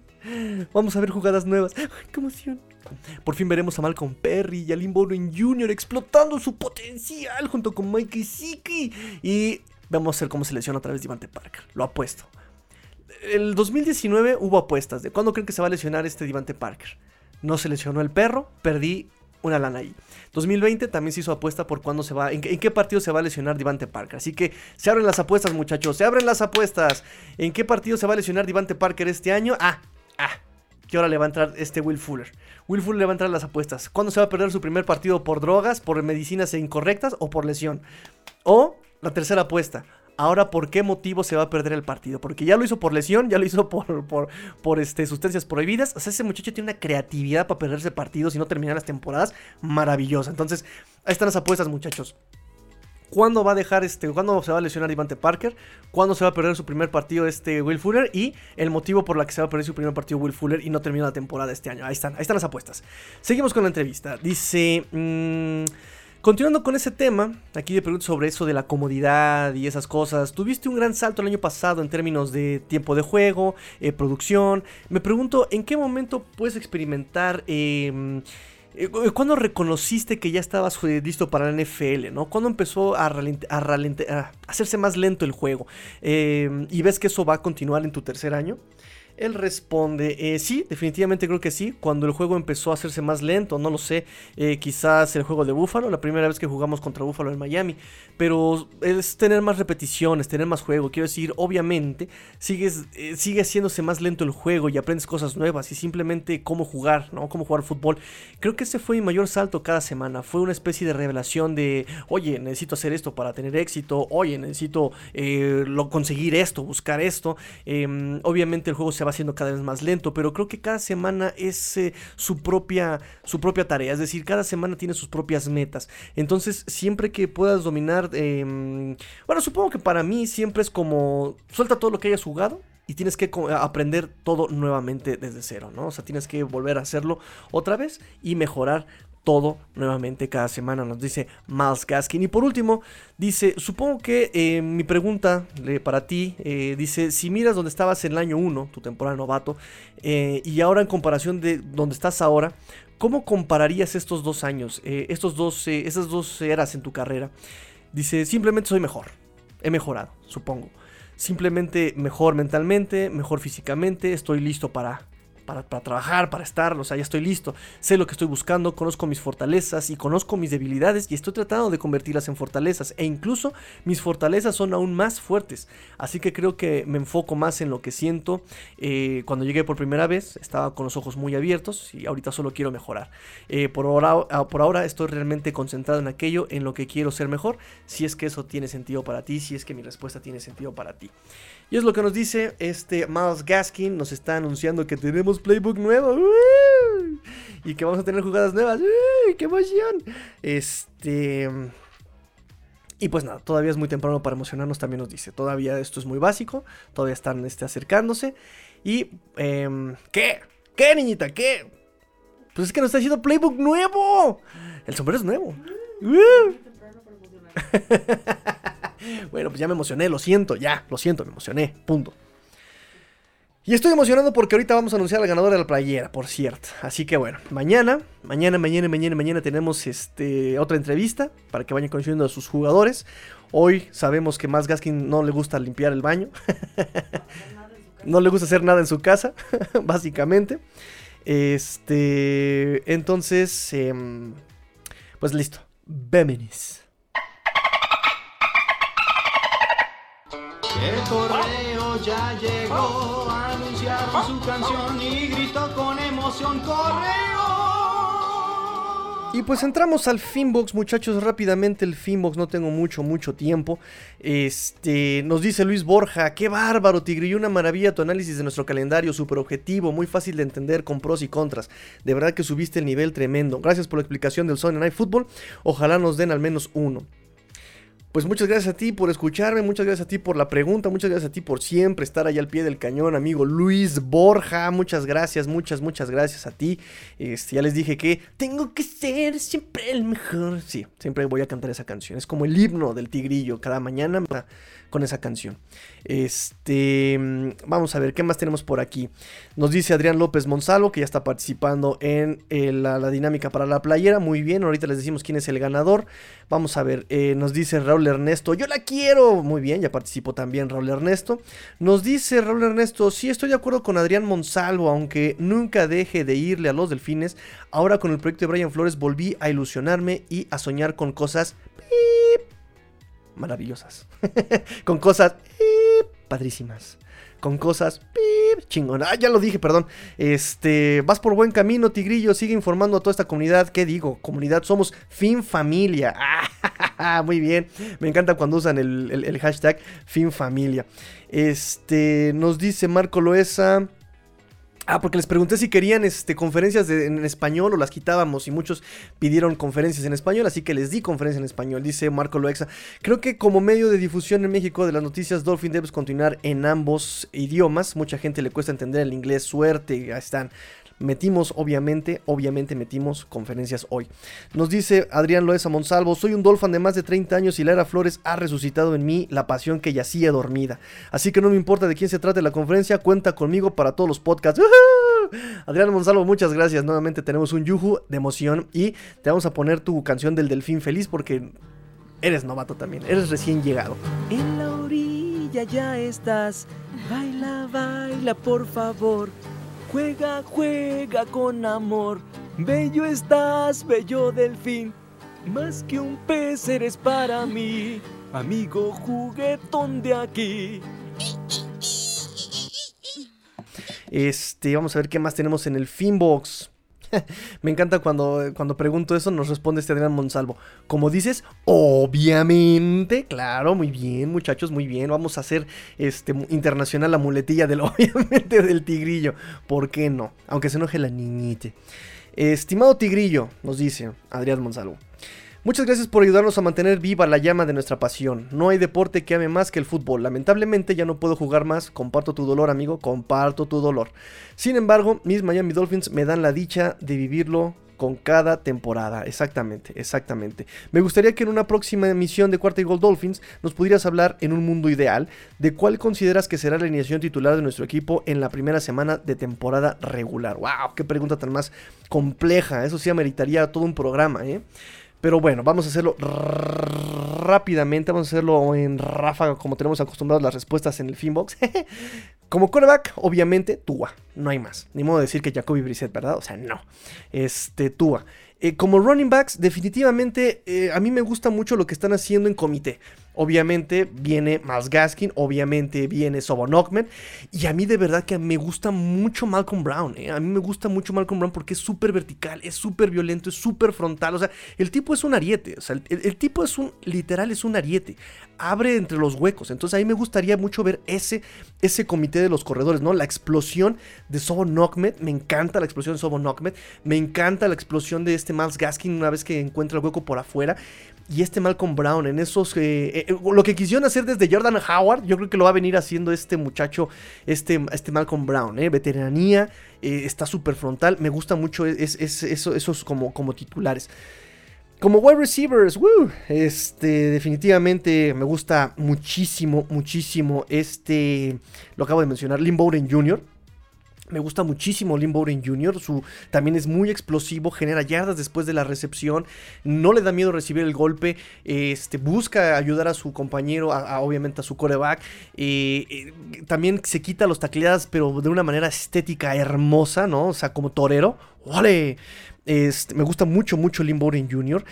[SPEAKER 1] Vamos a ver jugadas nuevas. ¡Ay, qué emoción! Por fin veremos a Malcolm Perry y a Lynn Bowden Jr. explotando su potencial junto con Mikey Siki. Y vamos a ver cómo se lesiona otra vez Divante Parker. Lo apuesto. El 2019 hubo apuestas de cuándo creen que se va a lesionar este Divante Parker. No se lesionó el perro, perdí una lana ahí. 2020 también se hizo apuesta por cuándo se va, en, qué partido se va a lesionar Divante Parker. Así que se abren las apuestas, muchachos, se abren las apuestas. ¿En qué partido se va a lesionar Divante Parker este año? Ah, ah, que ahora le va a entrar este Will Fuller. Will Fuller le va a entrar las apuestas. ¿Cuándo se va a perder su primer partido por drogas, por medicinas incorrectas o por lesión? O la tercera apuesta. Ahora, ¿por qué motivo se va a perder el partido? Porque ya lo hizo por lesión, ya lo hizo por, por, este, sustancias prohibidas. O sea, ese muchacho tiene una creatividad para perderse partidos y no terminar las temporadas maravillosa. Entonces, ahí están las apuestas, muchachos. ¿Cuándo va a dejar este? ¿Cuándo se va a lesionar Ivante Parker? ¿Cuándo se va a perder su primer partido este Will Fuller? Y el motivo por la que se va a perder su primer partido Will Fuller y no termina la temporada este año. Ahí están, ahí están las apuestas. Seguimos con la entrevista. Dice. Mmm, Continuando con ese tema, aquí le pregunto sobre eso de la comodidad y esas cosas. Tuviste un gran salto el año pasado en términos de tiempo de juego, eh, producción. Me pregunto, ¿en qué momento puedes experimentar... Eh, ¿Cuándo reconociste que ya estabas eh, listo para la NFL? ¿no? ¿Cuándo empezó a, hacerse más lento el juego? Em, ¿Y ves que eso va a continuar en tu tercer año? Él responde, eh, sí, definitivamente creo que sí. Cuando el juego empezó a hacerse más lento, no lo sé, eh, quizás el juego de Búfalo, la primera vez que jugamos contra Búfalo en Miami. Pero es tener más repeticiones, tener más juego. Quiero decir, obviamente, sigues, eh, sigue haciéndose más lento el juego y aprendes cosas nuevas y simplemente cómo jugar, ¿no? Cómo jugar fútbol. Creo que ese fue mi mayor salto cada semana. Fue una especie de revelación de, oye, necesito hacer esto para tener éxito. Oye, necesito lo, conseguir esto, buscar esto. Em, obviamente el juego se va siendo cada vez más lento, pero creo que cada semana es eh, su, propia, su propia tarea, es decir, cada semana tiene sus propias metas. Entonces, siempre que puedas dominar, em, bueno, supongo que para mí siempre es como, suelta todo lo que hayas jugado, y tienes que aprender todo nuevamente desde cero, ¿no? O sea, tienes que volver a hacerlo otra vez y mejorar todo nuevamente cada semana, nos dice Miles Gaskin. Y por último, dice, supongo que eh, mi pregunta para ti, eh, dice, si miras donde estabas en el año 1, tu temporada novato, eh, y ahora en comparación de donde estás ahora, ¿cómo compararías estos dos años, estos dos, esas dos eras en tu carrera? Dice, simplemente soy mejor, he mejorado, supongo. Simplemente mejor mentalmente, mejor físicamente, estoy listo para para, trabajar, para estar, o sea, ya estoy listo, sé lo que estoy buscando, conozco mis fortalezas y conozco mis debilidades y estoy tratando de convertirlas en fortalezas e incluso mis fortalezas son aún más fuertes, así que creo que me enfoco más en lo que siento. Eh, cuando llegué por primera vez estaba con los ojos muy abiertos y ahorita solo quiero mejorar. Eh, por, ahora, ah, por ahora estoy realmente concentrado en aquello, en lo que quiero ser mejor, si es que eso tiene sentido para ti, si es que mi respuesta tiene sentido para ti. Y es lo que nos dice este Miles Gaskin. Nos está anunciando que tenemos playbook nuevo. Y que vamos a tener jugadas nuevas. ¡Qué emoción! Este. Y pues nada, todavía es muy temprano para emocionarnos, también nos dice. Todavía esto es muy básico, todavía están este, acercándose. Y, eh, ¿qué? ¿Qué, niñita? ¿Qué? Pues es que nos está haciendo playbook nuevo. El sombrero es nuevo. bueno, pues ya me emocioné, lo siento, ya, lo siento, me emocioné, punto. Y estoy emocionado porque ahorita vamos a anunciar al ganador de la playera, por cierto. Así que bueno, mañana, mañana, mañana, mañana, mañana tenemos este, otra entrevista para que vayan conociendo a sus jugadores. Hoy sabemos que más Gaskin no le gusta limpiar el baño. no le gusta hacer nada en su casa, básicamente. Este, entonces, em, pues listo. Bienvenidos.
[SPEAKER 3] El correo ya llegó, anunciaron su canción y gritó con emoción correo.
[SPEAKER 1] Y pues entramos al Finbox, muchachos, rápidamente el Finbox, no tengo mucho, mucho tiempo. Este, nos dice Luis Borja, qué bárbaro, Tigre, y una maravilla tu análisis de nuestro calendario, súper objetivo, muy fácil de entender, con pros y contras. De verdad que subiste el nivel tremendo. Gracias por la explicación del Sunday Night Football. Ojalá nos den al menos uno. Pues muchas gracias a ti por escucharme, muchas gracias a ti por la pregunta, muchas gracias a ti por siempre estar ahí al pie del cañón, amigo Luis Borja, muchas gracias, muchas, muchas gracias a ti. Este, ya les dije que tengo que ser siempre el mejor. Sí, siempre voy a cantar esa canción, es como el himno del tigrillo, cada mañana con esa canción. Este, mm, vamos a ver, ¿qué más tenemos por aquí? Nos dice Adrián López Monsalvo, que ya está participando en eh, la, dinámica para la playera. Muy bien, ahorita les decimos quién es el ganador. Vamos a ver, eh, nos dice Raúl Ernesto, yo la quiero. Muy bien, ya participó también Raúl Ernesto. Nos dice Raúl Ernesto, sí estoy de acuerdo con Adrián Monsalvo, aunque nunca deje de irle a los delfines. Ahora con el proyecto de Brian Flores volví a ilusionarme y a soñar con cosas maravillosas. con cosas padrísimas. Con cosas chingonas. Ah, ya lo dije, perdón. Este, vas por buen camino, Tigrillo. Sigue informando a toda esta comunidad. ¿Qué digo? Comunidad, somos fin familia. Muy bien. Me encanta cuando usan el, el hashtag fin familia. Este, nos dice Marco Loesa. Ah, porque les pregunté si querían este, conferencias en español o las quitábamos y muchos pidieron conferencias en español, así que les di conferencia en español, dice Marco Loexa. Creo que como medio de difusión en México de las noticias, Dolphin debes continuar en ambos idiomas. Mucha gente le cuesta entender el inglés, suerte, ahí están Metimos, obviamente, obviamente metimos conferencias hoy. Nos dice Adrián Loesa Monsalvo, soy un Dolphin de más de 30 años y Lara Flores ha resucitado en mí la pasión que yacía dormida. Así que no me importa de quién se trate la conferencia, cuenta conmigo para todos los podcasts. Adrián Monsalvo, muchas gracias. Nuevamente tenemos un yuju de emoción y te vamos a poner tu canción del Delfín Feliz porque eres novato también, eres recién llegado.
[SPEAKER 4] En la orilla ya estás, baila, baila, por favor. Juega, juega con amor. Bello estás, bello delfín. Más que un pez eres para mí, amigo juguetón de aquí.
[SPEAKER 1] Este, vamos a ver qué más tenemos en el Finbox. Me encanta cuando, cuando pregunto eso, nos responde este Adrián Monsalvo. Como dices, obviamente, claro, muy bien, muchachos, muy bien. Vamos a hacer este internacional la muletilla del obviamente del tigrillo. ¿Por qué no? Aunque se enoje la niñite. Estimado tigrillo, nos dice Adrián Monsalvo. Muchas gracias por ayudarnos a mantener viva la llama de nuestra pasión. No hay deporte que ame más que el fútbol. Lamentablemente ya no puedo jugar más. Comparto tu dolor, amigo. Comparto tu dolor. Sin embargo, mis Miami Dolphins me dan la dicha de vivirlo con cada temporada. Exactamente, exactamente. Me gustaría que en una próxima emisión de Cuarta y Gol Dolphins nos pudieras hablar en un mundo ideal de cuál consideras que será la alineación titular de nuestro equipo en la primera semana de temporada regular. ¡Wow! ¡Qué pregunta tan más compleja! Eso sí ameritaría todo un programa, ¿eh? Pero bueno, vamos a hacerlo rápidamente. Vamos a hacerlo en ráfaga, como tenemos acostumbrados las respuestas en el Finbox. como coreback, obviamente, Tua. No hay más. Ni modo de decir que Jacoby Brissett, ¿verdad? O sea, no. Este, Tua. Eh, como running backs, definitivamente eh, a mí me gusta mucho lo que están haciendo en comité. Obviamente viene Miles Gaskin, obviamente viene Sobon Y a mí de verdad que me gusta mucho Malcolm Brown. Eh. A mí me gusta mucho Malcolm Brown porque es súper vertical, es súper violento, es súper frontal. O sea, el tipo es un ariete. O sea, el, tipo es un, literal, es un ariete. Abre entre los huecos. Entonces a mí me gustaría mucho ver ese, ese comité de los corredores, ¿no? La explosión de Sobon Me encanta la explosión de Sobon Me encanta la explosión de este Miles Gaskin una vez que encuentra el hueco por afuera. Y este Malcolm Brown, en esos. Eh, eh, lo que quisieron hacer desde Jordan Howard, yo creo que lo va a venir haciendo este muchacho, este, este Malcolm Brown, ¿eh? Veteranía, eh, está súper frontal. Me gusta mucho es, esos como, como titulares. Como wide receivers, este, definitivamente me gusta muchísimo, muchísimo este, lo acabo de mencionar, Lynn Bowden Jr., me gusta muchísimo Lynn Bowden Jr. Su, también es muy explosivo, genera yardas después de la recepción, no le da miedo recibir el golpe, este, busca ayudar a su compañero, obviamente a su coreback. Eh, eh, también se quita los tacleadas, pero de una manera estética hermosa, ¿no? O sea, como torero. ¡Vale! Este, me gusta mucho, mucho Lynn Bowden Jr.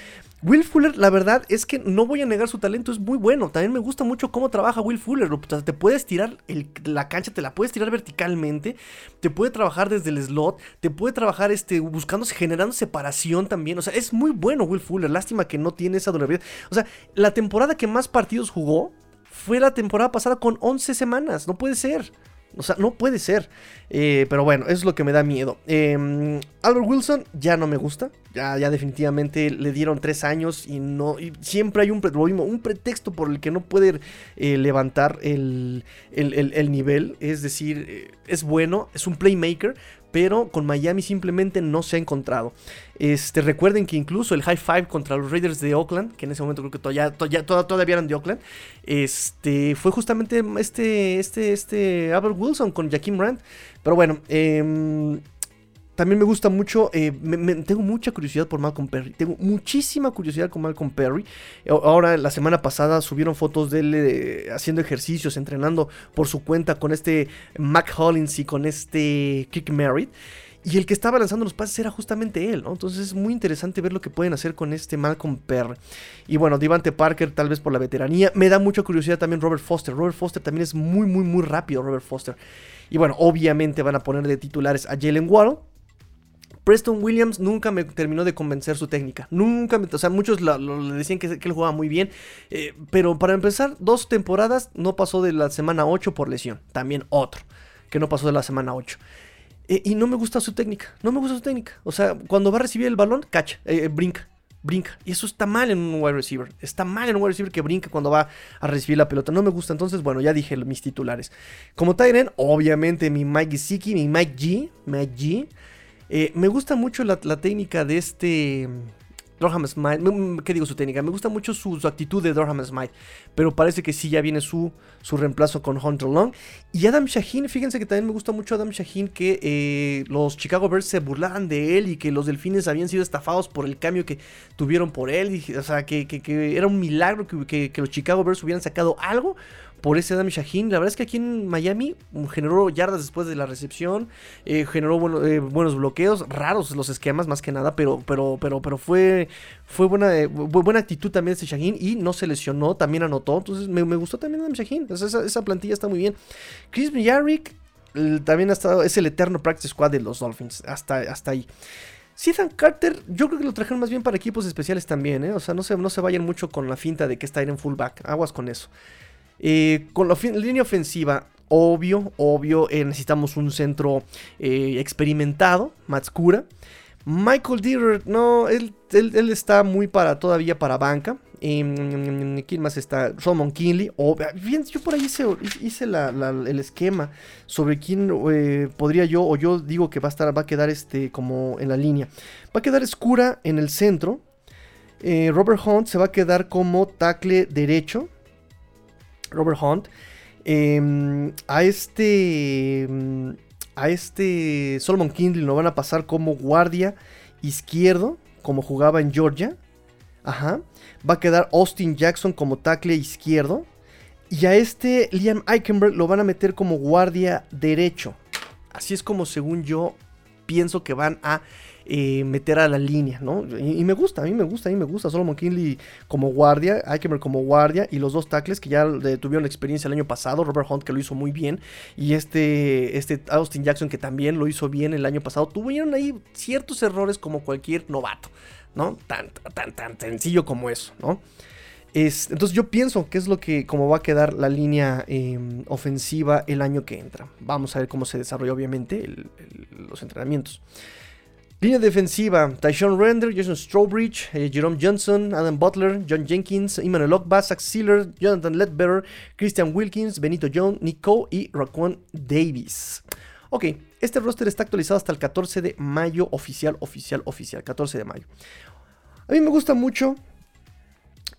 [SPEAKER 1] Will Fuller, la verdad es que no voy a negar su talento, es muy bueno. También me gusta mucho cómo trabaja Will Fuller. te puedes tirar la cancha, te la puedes tirar verticalmente, te puede trabajar desde el slot, te puede trabajar este, buscando, generando separación también. O sea, es muy bueno Will Fuller. Lástima que no tiene esa durabilidad. O sea, la temporada que más partidos jugó fue la temporada pasada con 11 semanas. No puede ser. O sea, no puede ser. Eh, pero bueno, eso es lo que me da miedo. Em, Albert Wilson ya no me gusta. Ya, ya definitivamente le dieron tres años y no. Y siempre hay un, un pretexto por el que no puede eh, levantar el, el, nivel. Es decir, eh, es bueno, es un playmaker, pero con Miami simplemente no se ha encontrado. Este, recuerden que incluso el high five contra los Raiders de Oakland, que en ese momento creo que todavía, todavía, todavía eran de Oakland, este, fue justamente este, este, este Albert Wilson con Jaquim Rand. Pero bueno, eh, también me gusta mucho, eh, tengo mucha curiosidad por Malcolm Perry, tengo muchísima curiosidad con Malcolm Perry. Ahora, la semana pasada subieron fotos de él eh, haciendo ejercicios, entrenando por su cuenta con este Mac Hollins y con este Kick Merritt. Y el que estaba lanzando los pases era justamente él, ¿no? Entonces es muy interesante ver lo que pueden hacer con este Malcolm Perry. Y bueno, Devante Parker, tal vez por la veteranía. Me da mucha curiosidad también Robert Foster. Robert Foster también es muy, muy, muy rápido, Robert Foster. Y bueno, obviamente van a poner de titulares a Jalen Waddle Preston Williams nunca me terminó de convencer su técnica. Nunca me. O sea, muchos le decían que, él jugaba muy bien. Eh, pero para empezar, dos temporadas no pasó de la semana 8 por lesión. También otro que no pasó de la semana 8. Eh, y no me gusta su técnica. No me gusta su técnica. O sea, cuando va a recibir el balón, cacha, eh, brinca. Brinca. Y eso está mal en un wide receiver. Está mal en un wide receiver que brinca cuando va a recibir la pelota. No me gusta. Entonces, bueno, ya dije mis titulares. Como Tyren, obviamente mi Mike Gesicki, mi Mike G. Mike G. Eh, me gusta mucho la, técnica de este Dorham Smite. ¿Qué digo su técnica? Me gusta mucho su, actitud de Dorham Smite. Pero parece que sí, ya viene su, su reemplazo con Hunter Long. Y Adam Shaheen, fíjense que también me gusta mucho Adam Shaheen que eh, los Chicago Bears se burlaran de él y que los Delfines habían sido estafados por el cambio que tuvieron por él. o sea, que, era un milagro que, que los Chicago Bears hubieran sacado algo por ese Adam Shaheen. La verdad es que aquí en Miami mm, generó yardas después de la recepción, eh, generó eh, buenos bloqueos, raros los esquemas más que nada, pero, pero, pero, pero fue, fue buena, eh, buena actitud también ese Shaheen y no se lesionó, también anotó. Entonces me, gustó también Adam Shaheen. esa, plantilla está muy bien. Chris Yarrick también ha estado, es el eterno practice squad de los Dolphins, hasta, hasta ahí. Ethan Carter, yo creo que lo trajeron más bien para equipos especiales también, O sea, no se, no se vayan mucho con la finta de que está en fullback. Aguas con eso. Eh, con la línea ofensiva, obvio, obvio, eh, necesitamos un centro eh, experimentado, Matskura. Michael Dieter, no, él, él, está muy para todavía para banca. Em, ¿Quién más está? Solomon Kinley. bien, yo por ahí hice, hice el esquema sobre quién podría yo, o yo digo que va a estar, va a quedar este como en la línea. Va a quedar Escura en el centro. Robert Hunt se va a quedar como tackle derecho. Robert Hunt. Em, a este. Em, a este Solomon Kindle lo van a pasar como guardia izquierdo, como jugaba en Georgia. Ajá. Va a quedar Austin Jackson como tackle izquierdo. Y a este Liam Eichenberg lo van a meter como guardia derecho. Así es como según yo pienso que van a eh, meter a la línea, ¿no? Y, me gusta, a mí me gusta, a mí me gusta. Solomon Kinley como guardia, Eichmer como guardia y los dos tackles que ya tuvieron experiencia el año pasado, Robert Hunt que lo hizo muy bien y este, este Austin Jackson que también lo hizo bien el año pasado. Tuvieron ahí ciertos errores como cualquier novato, ¿no? Tan, tan, tan sencillo como eso, ¿no? Es, entonces yo pienso que es lo que, como va a quedar la línea em, ofensiva el año que entra. Vamos a ver cómo se desarrolla obviamente los entrenamientos. Línea defensiva, Tyshon Render, Jason Strowbridge, eh, Jerome Johnson, Adam Butler, John Jenkins, Emmanuel Ogba, Zach Sealer, Jonathan Ledbetter, Christian Wilkins, Benito Jones, Nico y Raquan Davis. Ok, este roster está actualizado hasta el 14 de mayo, oficial, oficial, oficial, 14 de mayo. A mí me gusta mucho,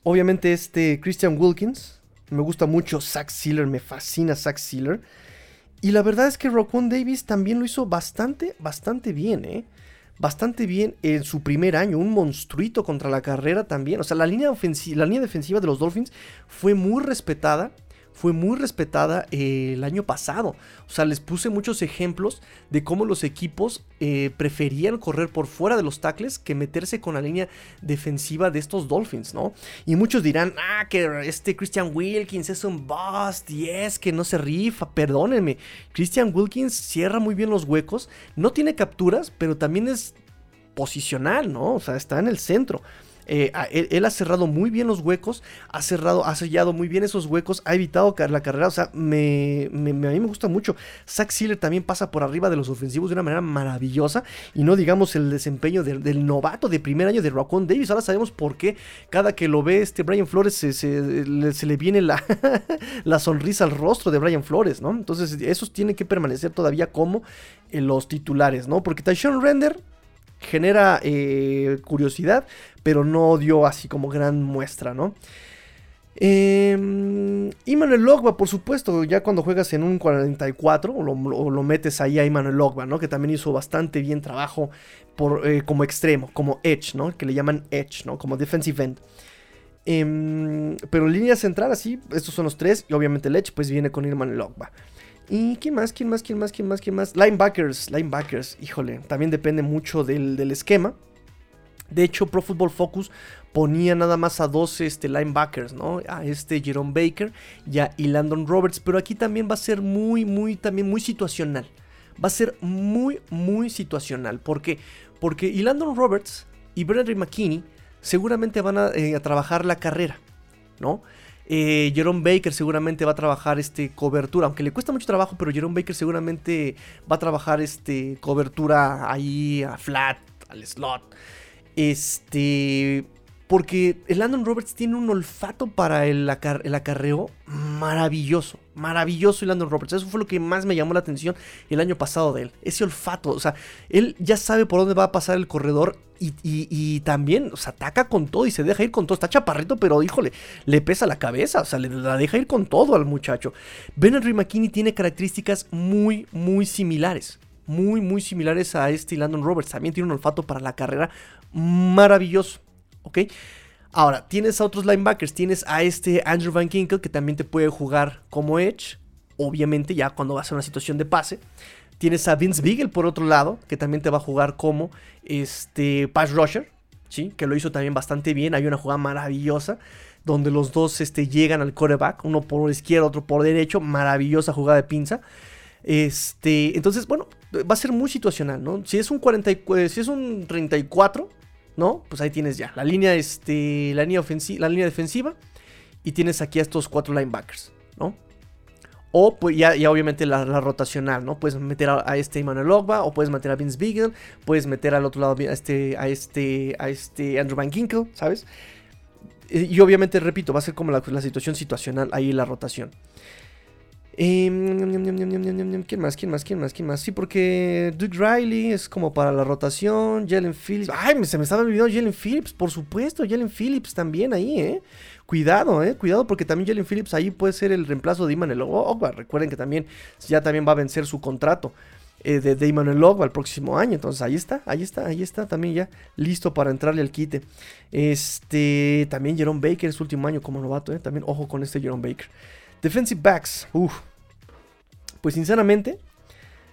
[SPEAKER 1] obviamente, este Christian Wilkins, me gusta mucho Zach Sealer, me fascina Zach Sealer. Y la verdad es que Raquan Davis también lo hizo bastante, bastante bien, ¿eh? bastante bien en su primer año, un monstruito contra la carrera también. O sea, la línea, la línea defensiva de los Dolphins fue muy respetada fue muy respetada eh, el año pasado. O sea, les puse muchos ejemplos de cómo los equipos eh, preferían correr por fuera de los tackles que meterse con la línea defensiva de estos Dolphins, ¿no? Y muchos dirán, ah, que este Christian Wilkins es un bust y es que no se rifa. Perdónenme, Christian Wilkins cierra muy bien los huecos, no tiene capturas, pero también es posicional, ¿no? O sea, está en el centro. Eh, él, ha cerrado muy bien los huecos, ha cerrado, ha sellado muy bien esos huecos, ha evitado la carrera, o sea, me, a mí me gusta mucho. Zach Sealer también pasa por arriba de los ofensivos de una manera maravillosa y no digamos el desempeño del, novato de primer año de Raccoon Davis. Ahora sabemos por qué cada que lo ve este Brian Flores se, le, viene la, la, sonrisa al rostro de Brian Flores, ¿no? Entonces esos tienen que permanecer todavía como eh, los titulares, ¿no? Porque Tyshon Render genera eh, curiosidad, pero no dio así como gran muestra, ¿no? Eh, Immanuel Logba, por supuesto, ya cuando juegas en un 44 o lo, metes ahí a Immanuel Logba, ¿no? Que también hizo bastante bien trabajo por, eh, como extremo, como edge, ¿no? Que le llaman edge, ¿no? Como defensive end. Em, pero línea central, así, estos son los tres. Y obviamente el edge, pues viene con Immanuel Logba. ¿Y quién más? ¿Quién más? ¿Quién más? ¿Quién más? ¿Quién más? Linebackers, linebackers, híjole, también depende mucho del, esquema. De hecho, Pro Football Focus ponía nada más a dos este, linebackers, ¿no? A este Jerome Baker y a Landon Roberts. Pero aquí también va a ser muy, muy, también muy situacional. Va a ser muy, muy situacional. ¿Por qué? Porque Landon Roberts y Brendan McKinney seguramente van eh, a trabajar la carrera, ¿no? Eh, Jerome Baker seguramente va a trabajar este cobertura, aunque le cuesta mucho trabajo, pero Jerome Baker seguramente va a trabajar este cobertura ahí a flat, al slot. Este, porque el Landon Roberts tiene un olfato para el, acarreo maravilloso. Maravilloso el Landon Roberts. Eso fue lo que más me llamó la atención el año pasado de él. Ese olfato. O sea, él ya sabe por dónde va a pasar el corredor. Y, también, ataca con todo y se deja ir con todo. Está chaparrito, pero híjole, le pesa la cabeza. O sea, le la deja ir con todo al muchacho. Ben Henry McKinney tiene características muy, muy similares muy, muy similares a este Landon Roberts. También tiene un olfato para la carrera maravilloso. Ahora, tienes a otros linebackers, tienes a este Andrew Van Kinkel que también te puede jugar como edge, obviamente ya cuando vas a una situación de pase. Tienes a Vince Beagle por otro lado, que también te va a jugar como este pass rusher, ¿sí? Que lo hizo también bastante bien, hay una jugada maravillosa donde los dos este, llegan al quarterback, uno por izquierda, otro por derecho, maravillosa jugada de pinza. Este, entonces, bueno, va a ser muy situacional, ¿no? Si es un 40, si es un 34, ¿no? Pues ahí tienes ya la línea, este, la línea, la línea defensiva y tienes aquí a estos cuatro linebackers, ¿no? O pues ya, obviamente la, rotacional, ¿no? Puedes meter a, este Emmanuel Ogba, o puedes meter a Vince Beagle, puedes meter al otro lado a este, a este, a este Andrew Van Ginkle, ¿sabes? Y obviamente, repito, va a ser como la, la situación situacional ahí la rotación. Eh, ¿Quién más? ¿Quién más? ¿Quién más? ¿Quién más? Sí, porque Duke Riley es como para la rotación. Jalen Phillips. Ay, se me estaba olvidando Jalen Phillips, por supuesto. Jalen Phillips también ahí, ¿eh? Cuidado, ¿eh? Cuidado porque también Jalen Phillips ahí puede ser el reemplazo de Iman Ogba. Recuerden que también ya también va a vencer su contrato eh, de, de Iman Ogba el próximo año. Entonces ahí está, ahí está, ahí está también ya listo para entrarle al quite. Este, también Jerome Baker es su último año como novato, ¿eh? También ojo con este Jerome Baker. Defensive backs. Pues sinceramente,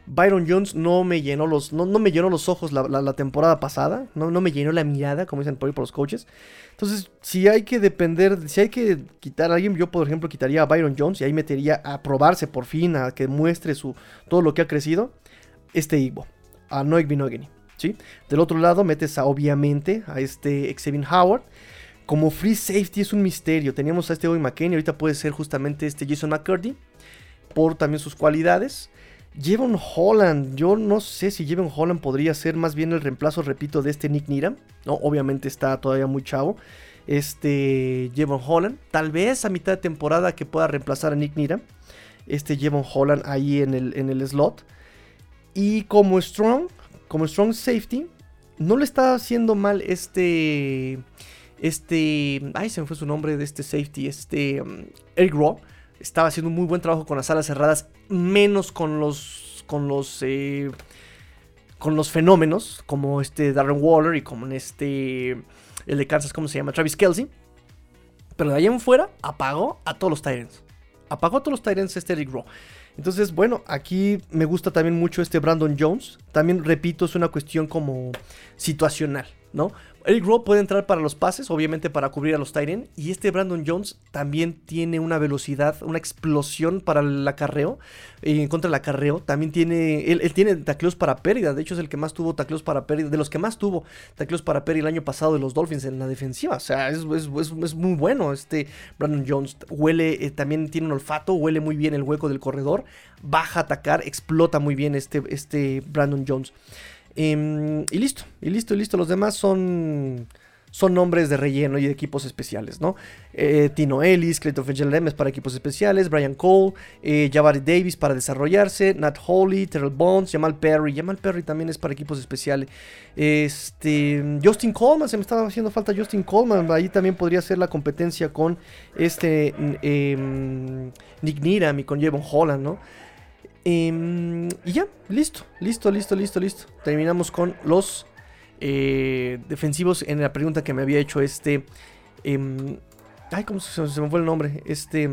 [SPEAKER 1] Byron Jones no me llenó los, no, me llenó los ojos la, temporada pasada. No, no, me llenó la mirada, como dicen por ahí por los coaches. Entonces, si hay que depender, si hay que quitar a alguien, yo por ejemplo quitaría a Byron Jones y ahí metería a probarse por fin, a que muestre su, todo lo que ha crecido, este Igbo, a Noek Binogany. ¿sí? Del otro lado metes obviamente a este Xavier Howard. Como free safety es un misterio. Teníamos a este Bobby McKinney, ahorita puede ser justamente este Jason McCurdy, por también sus cualidades. Jevon Holland, yo no sé si Jevon Holland podría ser más bien el reemplazo, repito, de este Nick Niram. ¿no? Obviamente está todavía muy chavo. Este Jevon Holland, tal vez a mitad de temporada que pueda reemplazar a Nick Niram. Este Jevon Holland ahí en el, en el slot. Y como Strong, como Strong Safety, no le está haciendo mal este este, ay, se me fue su nombre de este safety, este um, Eric Raw, estaba haciendo un muy buen trabajo con las alas cerradas, menos con los, con los, eh, con los fenómenos, como este Darren Waller y como en este, el de Kansas, ¿cómo se llama? Travis Kelsey. Pero de ahí en fuera apagó a todos los Tyrants. apagó a todos los Titans este Eric Rowe. Entonces, bueno, aquí me gusta también mucho este Brandon Jones. También, repito, es una cuestión como situacional, ¿no? Eric Rowe puede entrar para los pases, obviamente para cubrir a los Tyrant. Y este Brandon Jones también tiene una velocidad, una explosión para el acarreo. eh, contra del acarreo. También tiene. Él, tiene tacleos para pérdida. De hecho, es el que más tuvo tacleos para pérdida. De los que más tuvo tacleos para pérdida el año pasado de los Dolphins en la defensiva. O sea, es- es muy bueno este Brandon Jones. Huele, eh, también tiene un olfato, huele muy bien el hueco del corredor. Baja a atacar, explota muy bien este, este Brandon Jones. Em, y listo, y listo, y listo. Los demás son, son nombres de relleno y de equipos especiales, ¿no? Eh, Tino Ellis, Clayton Fitzgerald es para equipos especiales, Brian Cole, eh, Jabari Davis para desarrollarse, Nat Holly, Terrell Bones, Jamal Perry. Jamal Perry también es para equipos especiales. Este, Justin Coleman, se me estaba haciendo falta Justin Coleman. Ahí también podría ser la competencia con este em, Nick Needham y con Javon Holland, ¿no? Em, y ya, listo, listo, listo, listo, listo. Terminamos con los eh, defensivos en la pregunta que me había hecho este... em, ay, ¿cómo se, se me fue el nombre? Este...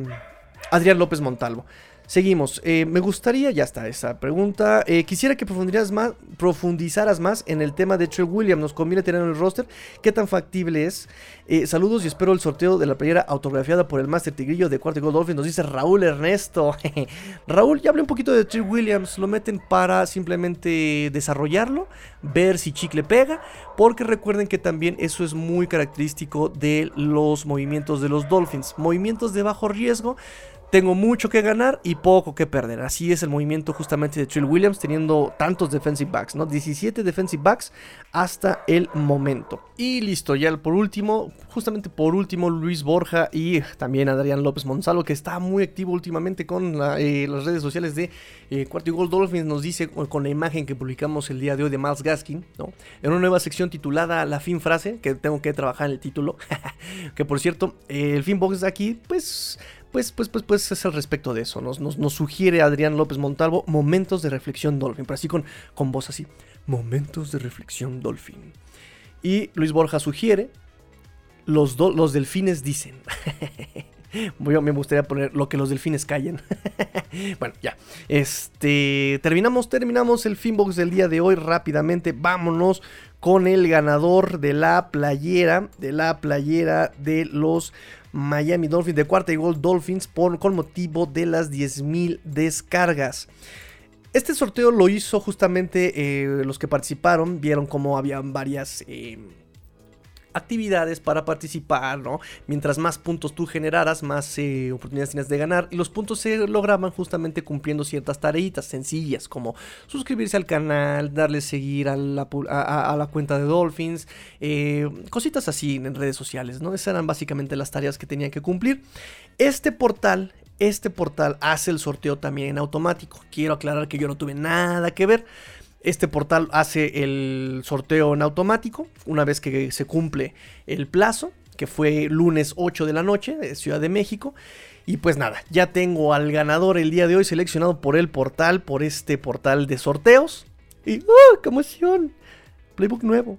[SPEAKER 1] Adrián López Montalvo. Seguimos. Eh, me gustaría, ya está esa pregunta. Eh, quisiera que profundizaras más, en el tema de Trey Williams. Nos conviene tener en el roster. ¿Qué tan factible es? Eh, saludos y espero el sorteo de la playera autografiada por el Master Tigrillo de Cuarto Gold Dolphins. Nos dice Raúl Ernesto. Raúl, ya hablé un poquito de Trey Williams. Lo meten para simplemente desarrollarlo, ver si chicle pega. Porque recuerden que también eso es muy característico de los movimientos de los Dolphins. Movimientos de bajo riesgo. Tengo mucho que ganar y poco que perder. Así es el movimiento justamente de Trill Williams, teniendo tantos defensive backs, ¿no? 17 defensive backs hasta el momento. Y listo, ya por último, justamente por último, Luis Borja y también Adrián López Monsalvo, que está muy activo últimamente con eh, las redes sociales de eh, Cuarto y Gol Dolphins, nos dice con la imagen que publicamos el día de hoy de Miles Gaskin, ¿no? En una nueva sección titulada La fin frase, que tengo que trabajar en el título. que por cierto, eh, el fin box de aquí, pues pues, pues, pues, pues es el respecto de eso. Nos, nos, nos sugiere Adrián López Montalvo momentos de reflexión Dolphin, pero así con, con voz así. Momentos de reflexión Dolphin. Y Luis Borja sugiere, los, do- los delfines dicen. Yo me gustaría poner lo que los delfines callen. bueno, ya. Este. Terminamos, terminamos el Finbox del día de hoy rápidamente. Vámonos con el ganador de la playera. De la playera de los Miami Dolphins. De cuarta y gol Dolphins. Por, con motivo de las 10.000 descargas. Este sorteo lo hizo justamente eh, los que participaron. Vieron cómo había varias. eh, actividades para participar, ¿no? Mientras más puntos tú generaras, más eh, oportunidades tienes de ganar. Y los puntos se lograban justamente cumpliendo ciertas tareitas sencillas, como suscribirse al canal, darle seguir a la, cuenta de Dolphins, eh, cositas así en redes sociales, ¿no? Esas eran básicamente las tareas que tenían que cumplir. Este portal, este portal hace el sorteo también en automático. Quiero aclarar que yo no tuve nada que ver. Este portal hace el sorteo en automático una vez que se cumple el plazo, que fue lunes 8 de la noche de Ciudad de México. Y pues nada, ya tengo al ganador el día de hoy seleccionado por el portal, por este portal de sorteos. Y ¡uh! ¡Qué emoción! Playbook nuevo.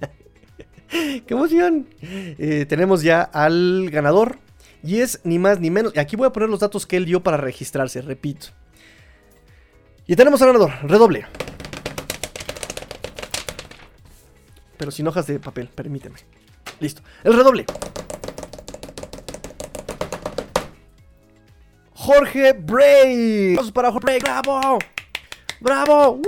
[SPEAKER 1] ¡Qué emoción! Eh, tenemos ya al ganador. Y es ni más ni menos. Aquí voy a poner los datos que él dio para registrarse, repito. Y tenemos al ganador, redoble. Pero sin hojas de papel, permíteme. Listo. El redoble. Jorge Break. Aplausos para Jorge Break. ¡Bravo! ¡Bravo!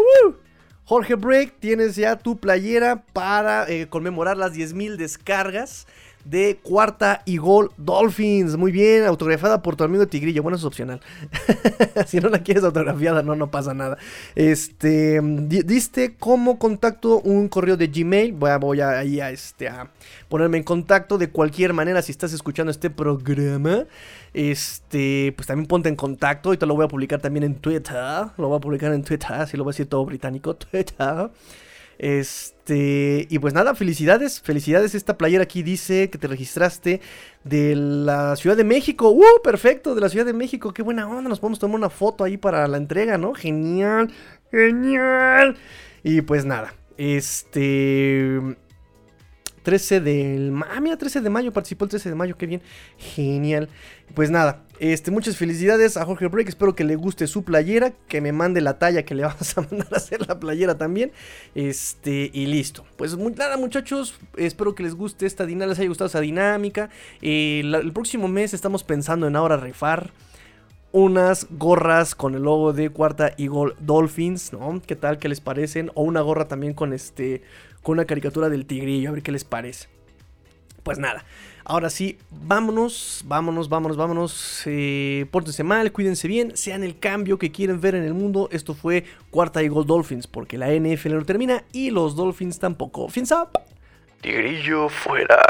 [SPEAKER 1] Jorge Break, tienes ya tu playera para eh, conmemorar las 10.000 descargas de cuarta y gol Dolphins. Muy bien, autografiada por tu amigo Tigrillo. Bueno, es opcional. si no la quieres autografiada, no, no pasa nada. Este, di- diste como contacto un correo de Gmail. Voy a, voy a, este, a ponerme en contacto de cualquier manera si estás escuchando este programa. Este, pues también ponte en contacto. Ahorita lo voy a publicar también en Twitter. Lo voy a publicar en Twitter, así lo voy a decir todo británico. Twitter. Este, y pues nada, felicidades, felicidades. Esta playera aquí dice que te registraste de la Ciudad de México. ¡Uh! Perfecto, de la Ciudad de México. Qué buena onda. Nos podemos tomar una foto ahí para la entrega, ¿no? Genial, genial. Y pues nada, este. 13 del ah, mira, 13 de mayo, participó el 13 de mayo, qué bien, genial. Pues nada, este, muchas felicidades a Jorge Break, espero que le guste su playera, que me mande la talla que le vamos a mandar a hacer la playera también. Este, y listo. Pues nada, muchachos, espero que les guste esta dinámica, les haya gustado esa dinámica. Eh, el próximo mes estamos pensando en ahora refar unas gorras con el logo de Cuarta Eagle Dolphins, ¿no? ¿Qué tal? ¿Qué les parecen? O una gorra también con este con una caricatura del tigrillo, a ver qué les parece. Pues nada, ahora sí, vámonos, vámonos, vámonos, vámonos. Eh, pórtense mal, cuídense bien, sean el cambio que quieren ver en el mundo. Esto fue Cuarta y Gol Dolphins, porque la NFL no termina y los Dolphins tampoco. Fins.
[SPEAKER 2] Tigrillo fuera.